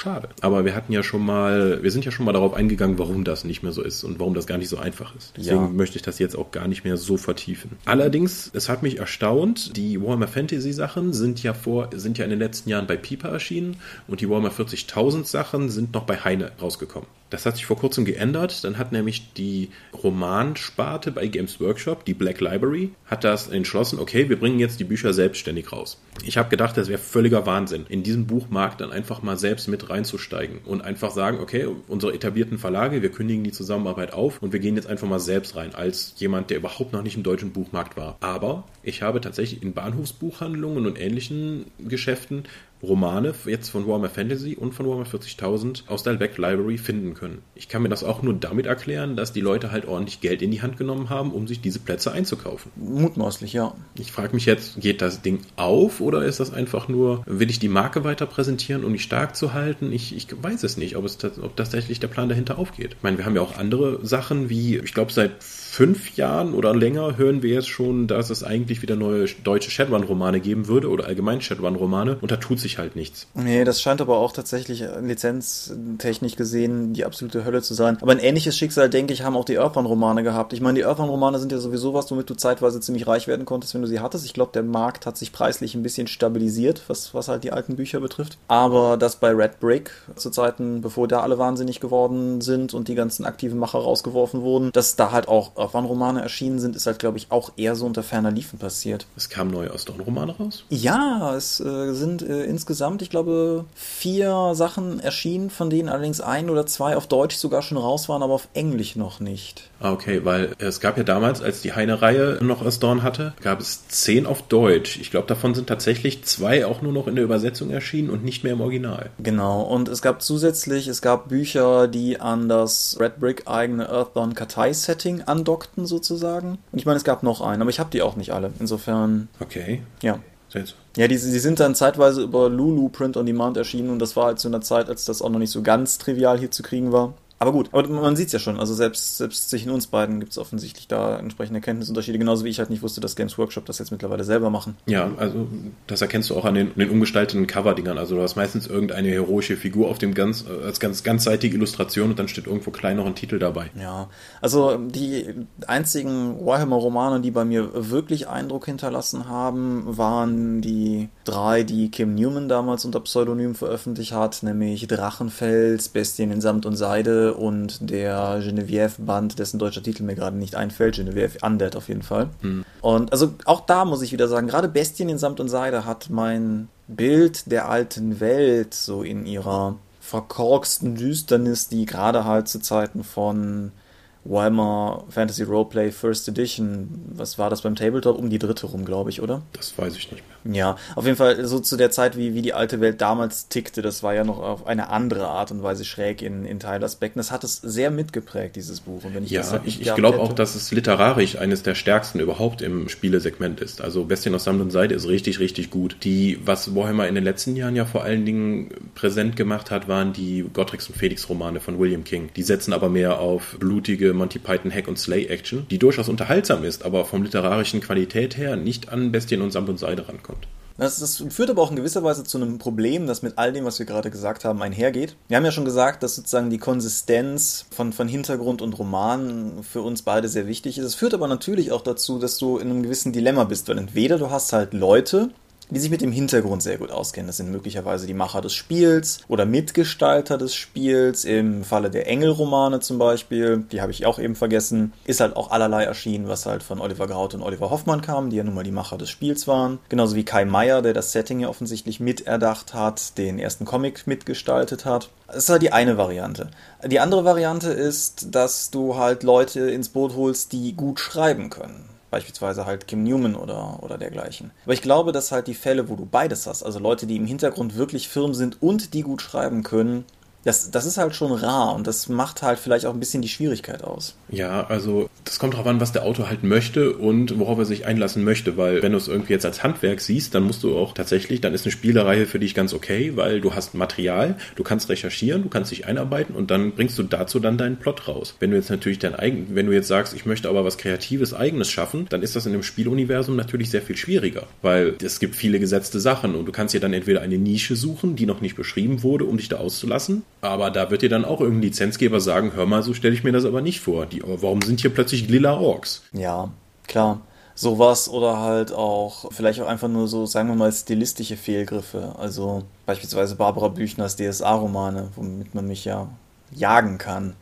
Schade. Aber wir hatten ja schon mal, wir sind ja schon mal darauf eingegangen, warum das nicht mehr so ist und warum das gar nicht so einfach ist. Deswegen ja. möchte ich das jetzt auch gar nicht mehr so vertiefen. Allerdings, es hat mich erstaunt, die Warhammer Fantasy Sachen sind ja vor, sind ja in den letzten Jahren bei Piper erschienen und die Warhammer 40.000 Sachen sind noch bei Heine rausgekommen. Das hat sich vor kurzem geändert. Dann hat nämlich die Romansparte bei Games Workshop, die Black Library, hat das entschlossen, okay, wir bringen jetzt die Bücher selbstständig raus. Ich habe gedacht, das wäre völliger Wahnsinn, in diesen Buchmarkt dann einfach mal selbst mit reinzusteigen und einfach sagen, okay, unsere etablierten Verlage, wir kündigen die Zusammenarbeit auf und wir gehen jetzt einfach mal selbst rein, als jemand, der überhaupt noch nicht im deutschen Buchmarkt war. Aber ich habe tatsächlich in Bahnhofsbuchhandlungen und ähnlichen Geschäften Romane jetzt von Warhammer Fantasy und von Warhammer 40.000 aus der Back Library finden können. Ich kann mir das auch nur damit erklären, dass die Leute halt ordentlich Geld in die Hand genommen haben, um sich diese Plätze einzukaufen. Mutmaßlich, ja. Ich frage mich jetzt, geht das Ding auf oder ist das einfach nur, will ich die Marke weiter präsentieren, um mich stark zu halten? Ich, ich weiß es nicht, ob, es, ob tatsächlich der Plan dahinter aufgeht. Ich meine, wir haben ja auch andere Sachen wie, ich glaube, seit fünf Jahren oder länger hören wir jetzt schon, dass es eigentlich wieder neue deutsche Shadowrun-Romane geben würde oder allgemein Shadowrun-Romane und da tut sich halt nichts. Nee, das scheint aber auch tatsächlich lizenztechnisch gesehen die absolute Hölle zu sein. Aber ein ähnliches Schicksal, denke ich, haben auch die Earthbound-Romane gehabt. Ich meine, die Earthbound-Romane sind ja sowieso was, womit du zeitweise ziemlich reich werden konntest, wenn du sie hattest. Ich glaube, der Markt hat sich preislich ein bisschen stabilisiert, was, was halt die alten Bücher betrifft. Aber das bei Red Brick zu Zeiten, bevor da alle wahnsinnig geworden sind und die ganzen aktiven Macher rausgeworfen wurden, dass da halt auch Earthbound-Romane erschienen sind, ist halt, glaube ich, auch eher so unter ferner Liefen passiert. Es kamen neue Ostorn-Romane raus? Ja, es äh, sind äh, insgesamt, ich glaube, vier Sachen erschienen, von denen allerdings ein oder zwei auf Deutsch sogar schon raus waren, aber auf Englisch noch nicht. Ah, okay, weil es gab ja damals, als die Heine-Reihe noch Ostorn hatte, gab es zehn auf Deutsch. Ich glaube, davon sind tatsächlich zwei auch nur noch in der Übersetzung erschienen und nicht mehr im Original. Genau, und es gab zusätzlich, es gab Bücher, die an das Red Brick eigene Earthbound Katai-Setting andockten sozusagen. Und ich meine, es gab noch einen, aber ich habe die auch nicht alle. Insofern. Okay. Ja. Ja, die, die sind dann zeitweise über Lulu Print on Demand erschienen und das war halt zu einer Zeit, als das auch noch nicht so ganz trivial hier zu kriegen war. Aber gut, aber man sieht es ja schon. Also selbst, selbst zwischen uns beiden gibt es offensichtlich da entsprechende Erkenntnisunterschiede. Genauso wie ich halt nicht wusste, dass Games Workshop das jetzt mittlerweile selber machen. Ja, also das erkennst du auch an den, den umgestalteten Cover-Dingern. Also du hast meistens irgendeine heroische Figur auf dem ganz, als ganz ganzseitige Illustration und dann steht irgendwo klein noch ein Titel dabei. Ja, also die einzigen Warhammer-Romane, die bei mir wirklich Eindruck hinterlassen haben, waren die drei, die Kim Newman damals unter Pseudonym veröffentlicht hat, nämlich Drachenfels, Bestien in Samt und Seide und der Genevieve-Band, dessen deutscher Titel mir gerade nicht einfällt, Genevieve Undead auf jeden Fall. Mhm. Und also auch da muss ich wieder sagen, gerade Bestien in Samt und Seide hat mein Bild der alten Welt so in ihrer verkorksten Düsternis, die gerade halt zu Zeiten von Weimar Fantasy Roleplay First Edition, was war das beim Tabletop? Um die dritte rum, glaube ich, oder? Das weiß ich nicht mehr. Ja, auf jeden Fall so zu der Zeit, wie, wie die alte Welt damals tickte, das war ja noch auf eine andere Art und Weise schräg in, in Teilaspekten. Das hat es sehr mitgeprägt, dieses Buch. Und wenn ich ja, das ich, ich glaube auch, dass es literarisch eines der stärksten überhaupt im Spielesegment ist. Also Bestien aus Sammlung und Seite ist richtig, richtig gut. Die, was Warhammer in den letzten Jahren ja vor allen Dingen präsent gemacht hat, waren die Gottrix und Felix Romane von William King. Die setzen aber mehr auf blutige Monty Python Hack und Slay Action, die durchaus unterhaltsam ist, aber vom literarischen Qualität her nicht an Bestien und Samt und Seide rankommt. Das, das, führt aber auch in gewisser Weise zu einem Problem, das mit all dem, was wir gerade gesagt haben, einhergeht. Wir haben ja schon gesagt, dass sozusagen die Konsistenz von, von Hintergrund und Roman für uns beide sehr wichtig ist. Es führt aber natürlich auch dazu, dass du in einem gewissen Dilemma bist, weil entweder du hast halt Leute, die sich mit dem Hintergrund sehr gut auskennen. Das sind möglicherweise die Macher des Spiels oder Mitgestalter des Spiels. Im Falle der Engelromane zum Beispiel, die habe ich auch eben vergessen, ist halt auch allerlei erschienen, was halt von Oliver Graut und Oliver Hoffmann kam, die ja nun mal die Macher des Spiels waren. Genauso wie Kai Meier, der das Setting ja offensichtlich miterdacht hat, den ersten Comic mitgestaltet hat. Das ist halt die eine Variante. Die andere Variante ist, dass du halt Leute ins Boot holst, die gut schreiben können. Beispielsweise halt Kim Newman oder, oder dergleichen. Aber ich glaube, dass halt die Fälle, wo du beides hast, also Leute, die im Hintergrund wirklich firm sind und die gut schreiben können, das, das ist halt schon rar und das macht halt vielleicht auch ein bisschen die Schwierigkeit aus. Ja, also das kommt darauf an, was der Autor halt möchte und worauf er sich einlassen möchte, weil wenn du es irgendwie jetzt als Handwerk siehst, dann musst du auch tatsächlich, dann ist eine Spielereihe für dich ganz okay, weil du hast Material, du kannst recherchieren, du kannst dich einarbeiten und dann bringst du dazu dann deinen Plot raus. Wenn du jetzt natürlich dein eigen, wenn du jetzt sagst, ich möchte aber was Kreatives, Eigenes schaffen, dann ist das in dem Spieluniversum natürlich sehr viel schwieriger, weil es gibt viele gesetzte Sachen und du kannst dir dann entweder eine Nische suchen, die noch nicht beschrieben wurde, um dich da auszulassen, aber da wird dir dann auch irgendein Lizenzgeber sagen, hör mal, so stelle ich mir das aber nicht vor. Die, warum sind hier plötzlich lila Orks? Ja, klar. Sowas oder halt auch vielleicht auch einfach nur so, sagen wir mal, stilistische Fehlgriffe. Also beispielsweise Barbara Büchners DSA-Romane, womit man mich ja jagen kann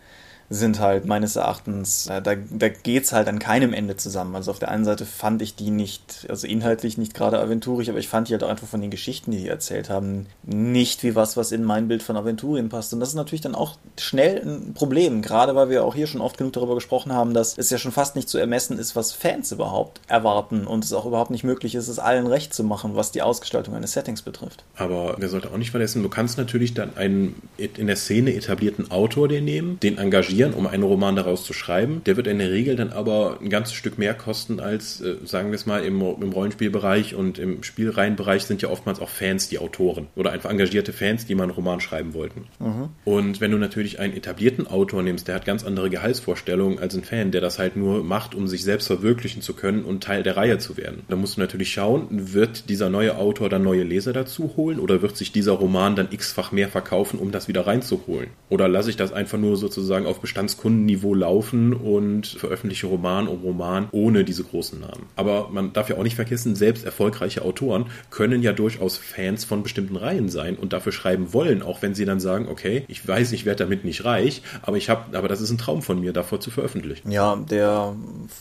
sind halt meines Erachtens, äh, da, da geht's halt an keinem Ende zusammen. Also auf der einen Seite fand ich die nicht, also inhaltlich nicht gerade aventurig, aber ich fand die halt auch einfach von den Geschichten, die die erzählt haben, nicht wie was, was in mein Bild von Aventurien passt. Und das ist natürlich dann auch schnell ein Problem, gerade weil wir auch hier schon oft genug darüber gesprochen haben, dass es ja schon fast nicht zu ermessen ist, was Fans überhaupt erwarten und es auch überhaupt nicht möglich ist, es allen recht zu machen, was die Ausgestaltung eines Settings betrifft. Aber wir sollten auch nicht vergessen, du kannst natürlich dann einen in der Szene etablierten Autor den nehmen, den engagieren, um einen Roman daraus zu schreiben. Der wird in der Regel dann aber ein ganzes Stück mehr kosten als, äh, sagen wir es mal, im, im Rollenspielbereich und im Spielreihenbereich sind ja oftmals auch Fans die Autoren oder einfach engagierte Fans, die mal einen Roman schreiben wollten. Mhm. Und wenn du natürlich einen etablierten Autor nimmst, der hat ganz andere Gehaltsvorstellungen als ein Fan, der das halt nur macht, um sich selbst verwirklichen zu können und Teil der Reihe zu werden. Da musst du natürlich schauen, wird dieser neue Autor dann neue Leser dazu holen oder wird sich dieser Roman dann x-fach mehr verkaufen, um das wieder reinzuholen? Oder lasse ich das einfach nur sozusagen auf Bestandskundenniveau laufen und veröffentliche Roman um Roman ohne diese großen Namen? Aber man darf ja auch nicht vergessen, selbst erfolgreiche Autoren können ja durchaus Fans von bestimmten Reihen sein und dafür schreiben wollen, auch wenn sie dann sagen, okay, ich weiß, ich werde damit nicht reich, aber ich habe, aber das ist ein Traum von mir, davor zu veröffentlichen. Ja, der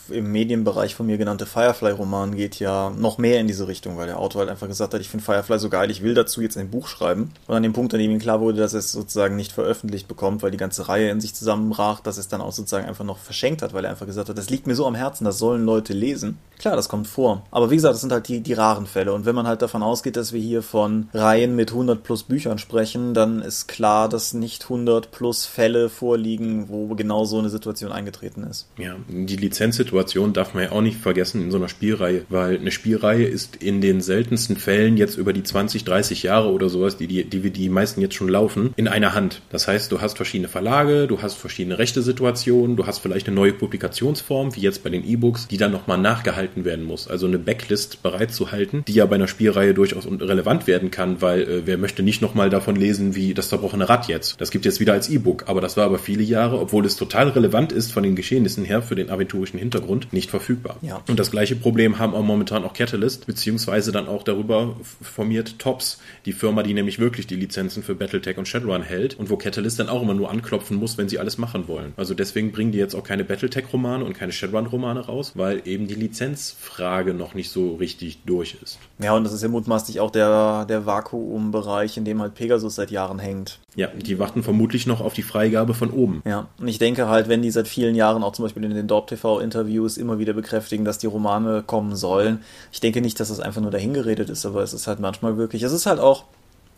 im Medienbereich von mir genannte Firefly-Roman geht ja noch mehr in diese Richtung, weil der Autor halt einfach gesagt hat, ich finde Firefly so geil, ich will dazu jetzt ein Buch schreiben. Und an dem Punkt, an dem ihm klar wurde, dass er es sozusagen nicht veröffentlicht bekommt, weil die ganze Reihe in sich zusammenbrach, dass es dann auch sozusagen einfach noch verschenkt hat, weil er einfach gesagt hat, das liegt mir so am Herzen, das sollen Leute lesen. Klar, das kommt vor. Aber wie gesagt, das sind halt die, die raren Fälle. Und wenn man halt davon ausgeht, dass wir hier von Reihen mit 100 plus Büchern sprechen, dann ist klar, dass nicht 100 plus Fälle vorliegen, wo genau so eine Situation eingetreten ist. Ja, die Lizenzsituation darf man ja auch nicht vergessen in so einer Spielreihe, weil eine Spielreihe ist in den seltensten Fällen jetzt über die 20, 30 Jahre oder sowas, die die, die, die meisten jetzt schon laufen, in einer Hand. Das heißt, du hast verschiedene Verlage, du hast verschiedene rechte Situationen, du hast vielleicht eine neue Publikationsform, wie jetzt bei den E-Books, die dann nochmal nachgehalten gehalten werden muss. Also eine Backlist bereitzuhalten, die ja bei einer Spielreihe durchaus relevant werden kann, weil äh, wer möchte nicht nochmal davon lesen, wie das zerbrochene Rad jetzt. Das gibt jetzt wieder als E-Book, aber das war aber viele Jahre, obwohl es total relevant ist von den Geschehnissen her für den aventurischen Hintergrund, nicht verfügbar. Ja. Und das gleiche Problem haben auch momentan auch Catalyst, beziehungsweise dann auch darüber formiert Tops, die Firma, die nämlich wirklich die Lizenzen für Battletech und Shadowrun hält und wo Catalyst dann auch immer nur anklopfen muss, wenn sie alles machen wollen. Also deswegen bringen die jetzt auch keine Battletech-Romane und keine Shadowrun-Romane raus, weil eben die Lizenz Lizenzfrage noch nicht so richtig durch ist. Ja, und das ist ja mutmaßlich auch der, der Vakuumbereich, in dem halt Pegasus seit Jahren hängt. Ja, die warten vermutlich noch auf die Freigabe von oben. Ja, und ich denke halt, wenn die seit vielen Jahren auch zum Beispiel in den Dorp TV-Interviews immer wieder bekräftigen, dass die Romane kommen sollen, ich denke nicht, dass das einfach nur dahingeredet ist, aber es ist halt manchmal wirklich, es ist halt auch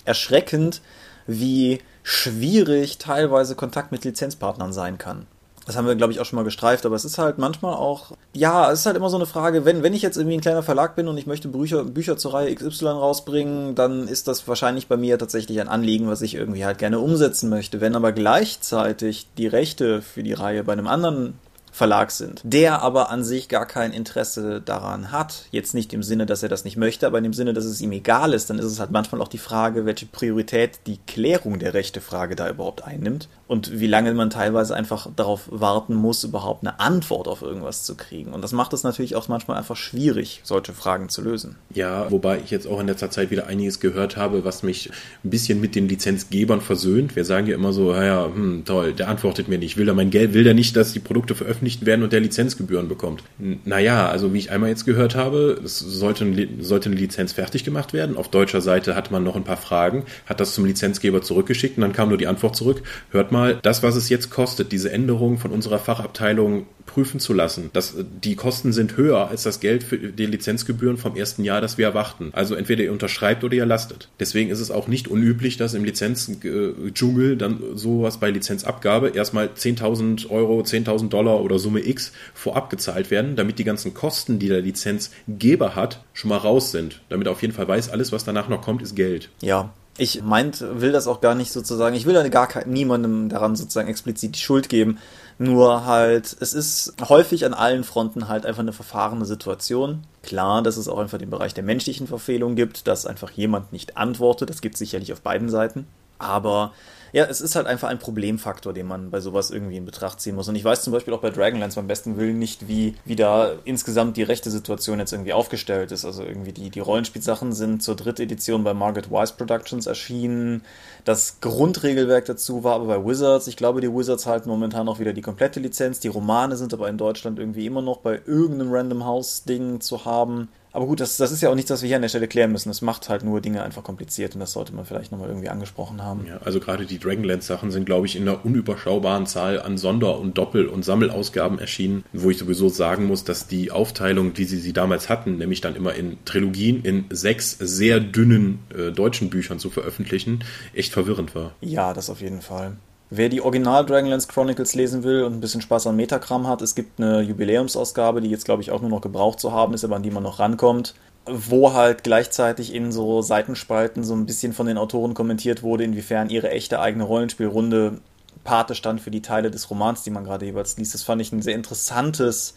erschreckend, wie schwierig teilweise Kontakt mit Lizenzpartnern sein kann. Das haben wir, glaube ich, auch schon mal gestreift, aber es ist halt manchmal auch, ja, es ist halt immer so eine Frage, wenn, wenn ich jetzt irgendwie ein kleiner Verlag bin und ich möchte Bücher, Bücher zur Reihe XY rausbringen, dann ist das wahrscheinlich bei mir tatsächlich ein Anliegen, was ich irgendwie halt gerne umsetzen möchte. Wenn aber gleichzeitig die Rechte für die Reihe bei einem anderen Verlag sind, der aber an sich gar kein Interesse daran hat, jetzt nicht im Sinne, dass er das nicht möchte, aber in dem Sinne, dass es ihm egal ist, dann ist es halt manchmal auch die Frage, welche Priorität die Klärung der Rechtefrage da überhaupt einnimmt und wie lange man teilweise einfach darauf warten muss, überhaupt eine Antwort auf irgendwas zu kriegen. Und das macht es natürlich auch manchmal einfach schwierig, solche Fragen zu lösen. Ja, wobei ich jetzt auch in letzter Zeit wieder einiges gehört habe, was mich ein bisschen mit den Lizenzgebern versöhnt. Wir sagen ja immer so, ja, hm, toll, der antwortet mir nicht, will der mein Geld, will der nicht, dass die Produkte veröffentlicht werden und der Lizenzgebühren bekommt. Naja, also wie ich einmal jetzt gehört habe, es sollte, sollte eine Lizenz fertig gemacht werden. Auf deutscher Seite hat man noch ein paar Fragen, hat das zum Lizenzgeber zurückgeschickt und dann kam nur die Antwort zurück, hört mal, das, was es jetzt kostet, diese Änderung von unserer Fachabteilung prüfen zu lassen. Das, die Kosten sind höher als das Geld für die Lizenzgebühren vom ersten Jahr, das wir erwarten. Also entweder ihr unterschreibt oder ihr lastet. Deswegen ist es auch nicht unüblich, dass im Lizenzdschungel dann sowas bei Lizenzabgabe erstmal 10.000 Euro, 10.000 Dollar oder Summe X vorab gezahlt werden, damit die ganzen Kosten, die der Lizenzgeber hat, schon mal raus sind. Damit er auf jeden Fall weiß, alles, was danach noch kommt, ist Geld. Ja, ich meint, will das auch gar nicht sozusagen, ich will da gar niemandem daran sozusagen explizit die Schuld geben. Nur halt, es ist häufig an allen Fronten halt einfach eine verfahrene Situation. Klar, dass es auch einfach den Bereich der menschlichen Verfehlung gibt, dass einfach jemand nicht antwortet. Das gibt es sicherlich auf beiden Seiten. Aber ja, es ist halt einfach ein Problemfaktor, den man bei sowas irgendwie in Betracht ziehen muss. Und ich weiß zum Beispiel auch bei Dragonlance beim besten Willen nicht, wie, wie da insgesamt die rechte Situation jetzt irgendwie aufgestellt ist. Also irgendwie die, die Rollenspielsachen sind zur dritten Edition bei Margaret Wise Productions erschienen. Das Grundregelwerk dazu war aber bei Wizards. Ich glaube, die Wizards halten momentan noch wieder die komplette Lizenz. Die Romane sind aber in Deutschland irgendwie immer noch bei irgendeinem Random House Ding zu haben. Aber gut, das, das ist ja auch nichts, was wir hier an der Stelle klären müssen. Es macht halt nur Dinge einfach kompliziert und das sollte man vielleicht nochmal irgendwie angesprochen haben. Ja, also gerade die Dragonlance-Sachen sind, glaube ich, in einer unüberschaubaren Zahl an Sonder- und Doppel- und Sammelausgaben erschienen, wo ich sowieso sagen muss, dass die Aufteilung, wie sie sie damals hatten, nämlich dann immer in Trilogien in sechs sehr dünnen äh, deutschen Büchern zu veröffentlichen, echt verwirrend war. Ja, das auf jeden Fall. Wer die Original Dragonlance Chronicles lesen will und ein bisschen Spaß an Metakram hat, es gibt eine Jubiläumsausgabe, die jetzt glaube ich auch nur noch gebraucht zu haben ist, aber an die man noch rankommt, wo halt gleichzeitig in so Seitenspalten so ein bisschen von den Autoren kommentiert wurde, inwiefern ihre echte eigene Rollenspielrunde Pate stand für die Teile des Romans, die man gerade jeweils liest. Das fand ich ein sehr interessantes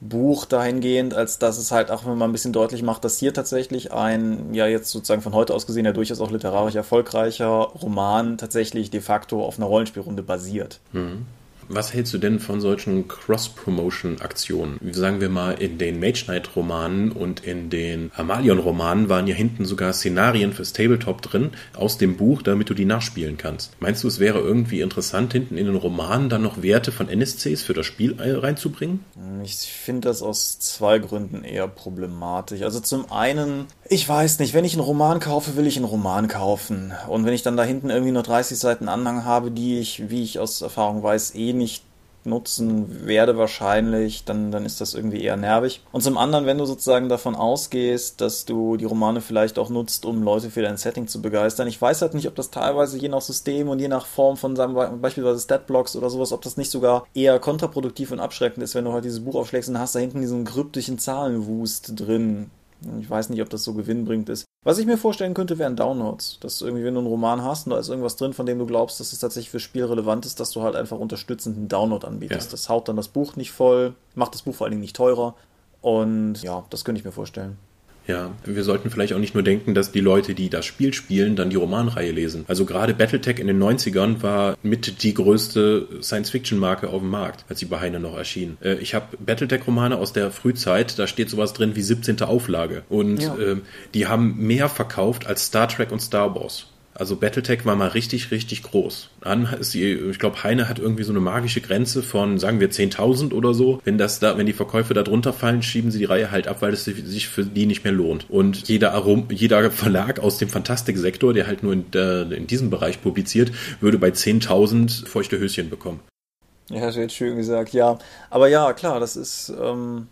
Buch dahingehend, als dass es halt auch wenn man ein bisschen deutlich macht, dass hier tatsächlich ein, ja jetzt sozusagen von heute aus gesehen, ja durchaus auch literarisch erfolgreicher Roman tatsächlich de facto auf einer Rollenspielrunde basiert. Mhm. Was hältst du denn von solchen Cross-Promotion-Aktionen? Sagen wir mal, in den Mage Knight-Romanen und in den Amalion-Romanen waren ja hinten sogar Szenarien fürs Tabletop drin aus dem Buch, damit du die nachspielen kannst. Meinst du, es wäre irgendwie interessant, hinten in den Romanen dann noch Werte von NSCs für das Spiel reinzubringen? Ich finde das aus zwei Gründen eher problematisch. Also zum einen, ich weiß nicht, wenn ich einen Roman kaufe, will ich einen Roman kaufen. Und wenn ich dann da hinten irgendwie nur 30 Seiten Anhang habe, die ich, wie ich aus Erfahrung weiß, eh nicht nutzen werde wahrscheinlich, dann, dann ist das irgendwie eher nervig. Und zum anderen, wenn du sozusagen davon ausgehst, dass du die Romane vielleicht auch nutzt, um Leute für dein Setting zu begeistern. Ich weiß halt nicht, ob das teilweise je nach System und je nach Form von seinem beispielsweise Statblocks oder sowas, ob das nicht sogar eher kontraproduktiv und abschreckend ist, wenn du halt dieses Buch aufschlägst und hast da hinten diesen kryptischen Zahlenwust drin. Ich weiß nicht, ob das so gewinnbringend ist. Was ich mir vorstellen könnte, wären Downloads. Dass irgendwie, wenn du einen Roman hast und da ist irgendwas drin, von dem du glaubst, dass es tatsächlich fürs Spiel relevant ist, dass du halt einfach unterstützend einen Download anbietest. Ja. Das haut dann das Buch nicht voll, macht das Buch vor allen Dingen nicht teurer. Und ja, das könnte ich mir vorstellen. Ja, wir sollten vielleicht auch nicht nur denken, dass die Leute, die das Spiel spielen, dann die Romanreihe lesen. Also gerade Battletech in den 90ern war mit die größte Science-Fiction-Marke auf dem Markt, als sie bei Heine noch erschien. Äh, ich habe Battletech-Romane aus der Frühzeit, da steht sowas drin wie 17. Auflage. Und ja. äh, die haben mehr verkauft als Star Trek und Star Wars. Also Battletech war mal richtig, richtig groß. Dann ist die, ich glaube, Heine hat irgendwie so eine magische Grenze von, sagen wir, 10.000 oder so. Wenn das da, wenn die Verkäufe da drunter fallen, schieben sie die Reihe halt ab, weil es sich für die nicht mehr lohnt. Und jeder, Arom, jeder Verlag aus dem Fantastiksektor, der halt nur in, der, in diesem Bereich publiziert, würde bei 10.000 feuchte Höschen bekommen. Ja, hast du jetzt schön gesagt, ja. Aber ja, klar, das ist, ähm,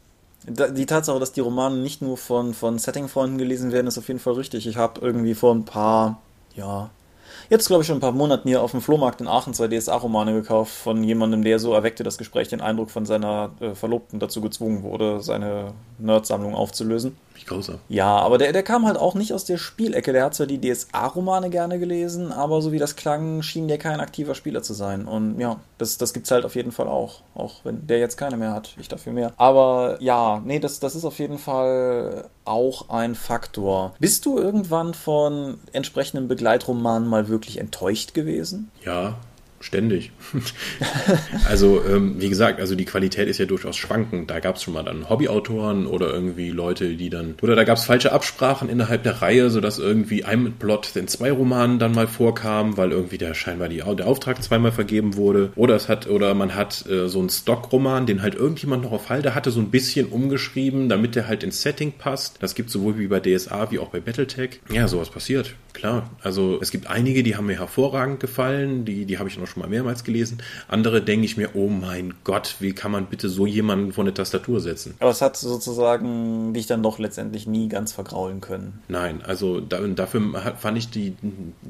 die Tatsache, dass die Romane nicht nur von, von Setting-Freunden gelesen werden, ist auf jeden Fall richtig. Ich habe irgendwie vor ein paar ja, jetzt glaube ich schon ein paar Monaten hier auf dem Flohmarkt in Aachen zwei DSA-Romane gekauft von jemandem, der so erweckte das Gespräch den Eindruck von seiner äh, Verlobten dazu gezwungen wurde, seine Nerd-Sammlung aufzulösen. Wie grausam. Ja, aber der, der kam halt auch nicht aus der Spielecke. Der hat zwar die DSA-Romane gerne gelesen, aber so wie das klang, schien der kein aktiver Spieler zu sein. Und ja, das, das es halt auf jeden Fall auch. Auch wenn der jetzt keine mehr hat, ich dafür mehr. Aber ja, nee, das, das ist auf jeden Fall auch ein Faktor. Bist du irgendwann von entsprechenden Begleitromanen mal wirklich enttäuscht gewesen? Ja, ständig. also, ähm, wie gesagt, also die Qualität ist ja durchaus schwankend. Da gab es schon mal dann Hobbyautoren oder irgendwie Leute, die dann. Oder da gab es falsche Absprachen innerhalb der Reihe, sodass irgendwie ein Plot in zwei Romanen dann mal vorkam, weil irgendwie der scheinbar die, der Auftrag zweimal vergeben wurde. Oder es hat, oder man hat äh, so einen Stockroman, den halt irgendjemand noch auf Halde hatte, so ein bisschen umgeschrieben, damit der halt ins Setting passt. Das gibt sowohl wie bei DSA wie auch bei Battletech. Ja, sowas passiert. Klar. Also es gibt einige, die haben mir hervorragend gefallen, die, die habe ich noch schon mal mehrmals gelesen. Andere denke ich mir, oh mein Gott, wie kann man bitte so jemanden vor eine Tastatur setzen? Aber es hat sozusagen dich dann doch letztendlich nie ganz vergraulen können. Nein, also da, dafür fand ich die,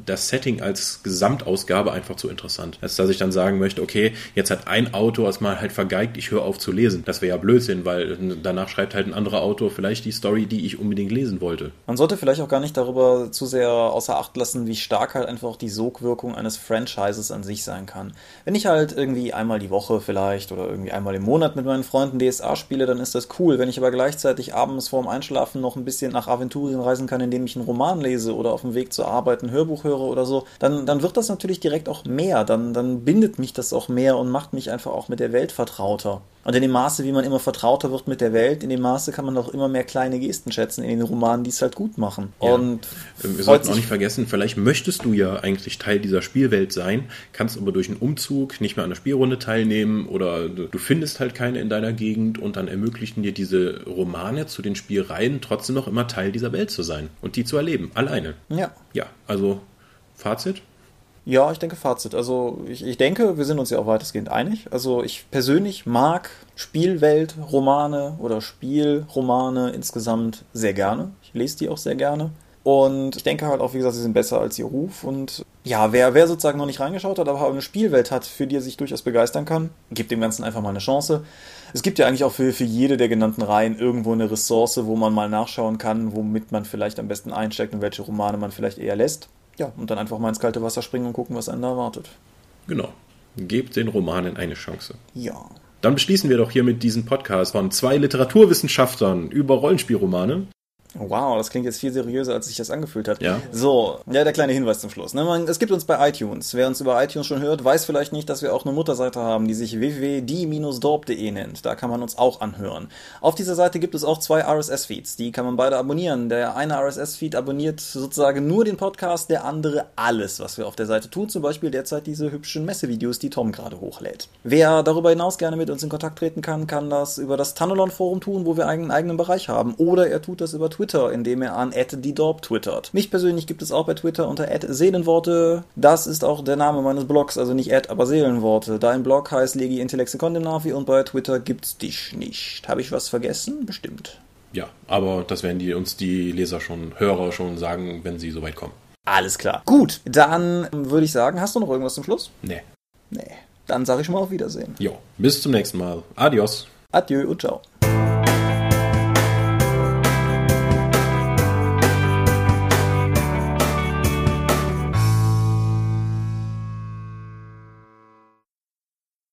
das Setting als Gesamtausgabe einfach zu interessant. Als dass ich dann sagen möchte, okay, jetzt hat ein Autor es mal halt vergeigt, ich höre auf zu lesen. Das wäre ja Blödsinn, weil danach schreibt halt ein anderer Autor vielleicht die Story, die ich unbedingt lesen wollte. Man sollte vielleicht auch gar nicht darüber zu sehr außer Acht lassen, wie stark halt einfach auch die Sogwirkung eines Franchises an sich sein kann. Wenn ich halt irgendwie einmal die Woche vielleicht oder irgendwie einmal im Monat mit meinen Freunden DSA spiele, dann ist das cool. Wenn ich aber gleichzeitig abends vorm Einschlafen noch ein bisschen nach Aventurien reisen kann, indem ich einen Roman lese oder auf dem Weg zur Arbeit ein Hörbuch höre oder so, dann, dann wird das natürlich direkt auch mehr. Dann, dann bindet mich das auch mehr und macht mich einfach auch mit der Welt vertrauter. Und in dem Maße, wie man immer vertrauter wird mit der Welt, in dem Maße kann man auch immer mehr kleine Gesten schätzen in den Romanen, die es halt gut machen. Ja. Und wir sollten auch nicht vergessen, vielleicht möchtest du ja eigentlich Teil dieser Spielwelt sein, kannst aber durch einen Umzug nicht mehr an der Spielrunde teilnehmen oder du findest halt keine in deiner Gegend und dann ermöglichen dir diese Romane zu den Spielreihen trotzdem noch immer Teil dieser Welt zu sein und die zu erleben, alleine. Ja. Ja, also Fazit? Ja, ich denke Fazit. Also ich, ich denke, wir sind uns ja auch weitestgehend einig. Also ich persönlich mag Spielweltromane oder Spielromane insgesamt sehr gerne. Ich lese die auch sehr gerne. Und ich denke halt auch, wie gesagt, sie sind besser als ihr Ruf. Und ja, wer, wer sozusagen noch nicht reingeschaut hat, aber eine Spielwelt hat, für die er sich durchaus begeistern kann, gibt dem Ganzen einfach mal eine Chance. Es gibt ja eigentlich auch für, für jede der genannten Reihen irgendwo eine Ressource, wo man mal nachschauen kann, womit man vielleicht am besten einsteigt und welche Romane man vielleicht eher lässt. Ja, und dann einfach mal ins kalte Wasser springen und gucken, was einen da erwartet. Genau. Gebt den Romanen eine Chance. Ja. Dann beschließen wir doch hier mit diesem Podcast von zwei Literaturwissenschaftlern über Rollenspielromane. Wow, das klingt jetzt viel seriöser, als sich das angefühlt hat. Ja. So, ja, der kleine Hinweis zum Schluss. Ne? Man, es gibt uns bei iTunes. Wer uns über iTunes schon hört, weiß vielleicht nicht, dass wir auch eine Mutterseite haben, die sich www.die-dorp.de nennt. Da kann man uns auch anhören. Auf dieser Seite gibt es auch zwei RSS-Feeds. Die kann man beide abonnieren. Der eine RSS-Feed abonniert sozusagen nur den Podcast, der andere alles, was wir auf der Seite tun. Zum Beispiel derzeit diese hübschen Messevideos, die Tom gerade hochlädt. Wer darüber hinaus gerne mit uns in Kontakt treten kann, kann das über das Tunnelon-Forum tun, wo wir einen eigenen Bereich haben. Oder er tut das über Twitter, indem er an @diedorp twittert. Mich persönlich gibt es auch bei Twitter unter @seelenworte. Das ist auch der Name meines Blogs, also nicht Ad, aber Seelenworte. Dein Blog heißt Legi Intellexe Condenavi und bei Twitter gibt's dich nicht. Habe ich was vergessen? Bestimmt. Ja, aber das werden die uns die Leser schon, Hörer schon sagen, wenn sie soweit kommen. Alles klar. Gut, dann würde ich sagen, hast du noch irgendwas zum Schluss? Nee. Nee. Dann sage ich schon mal auf Wiedersehen. Jo, bis zum nächsten Mal. Adios. Adieu und ciao.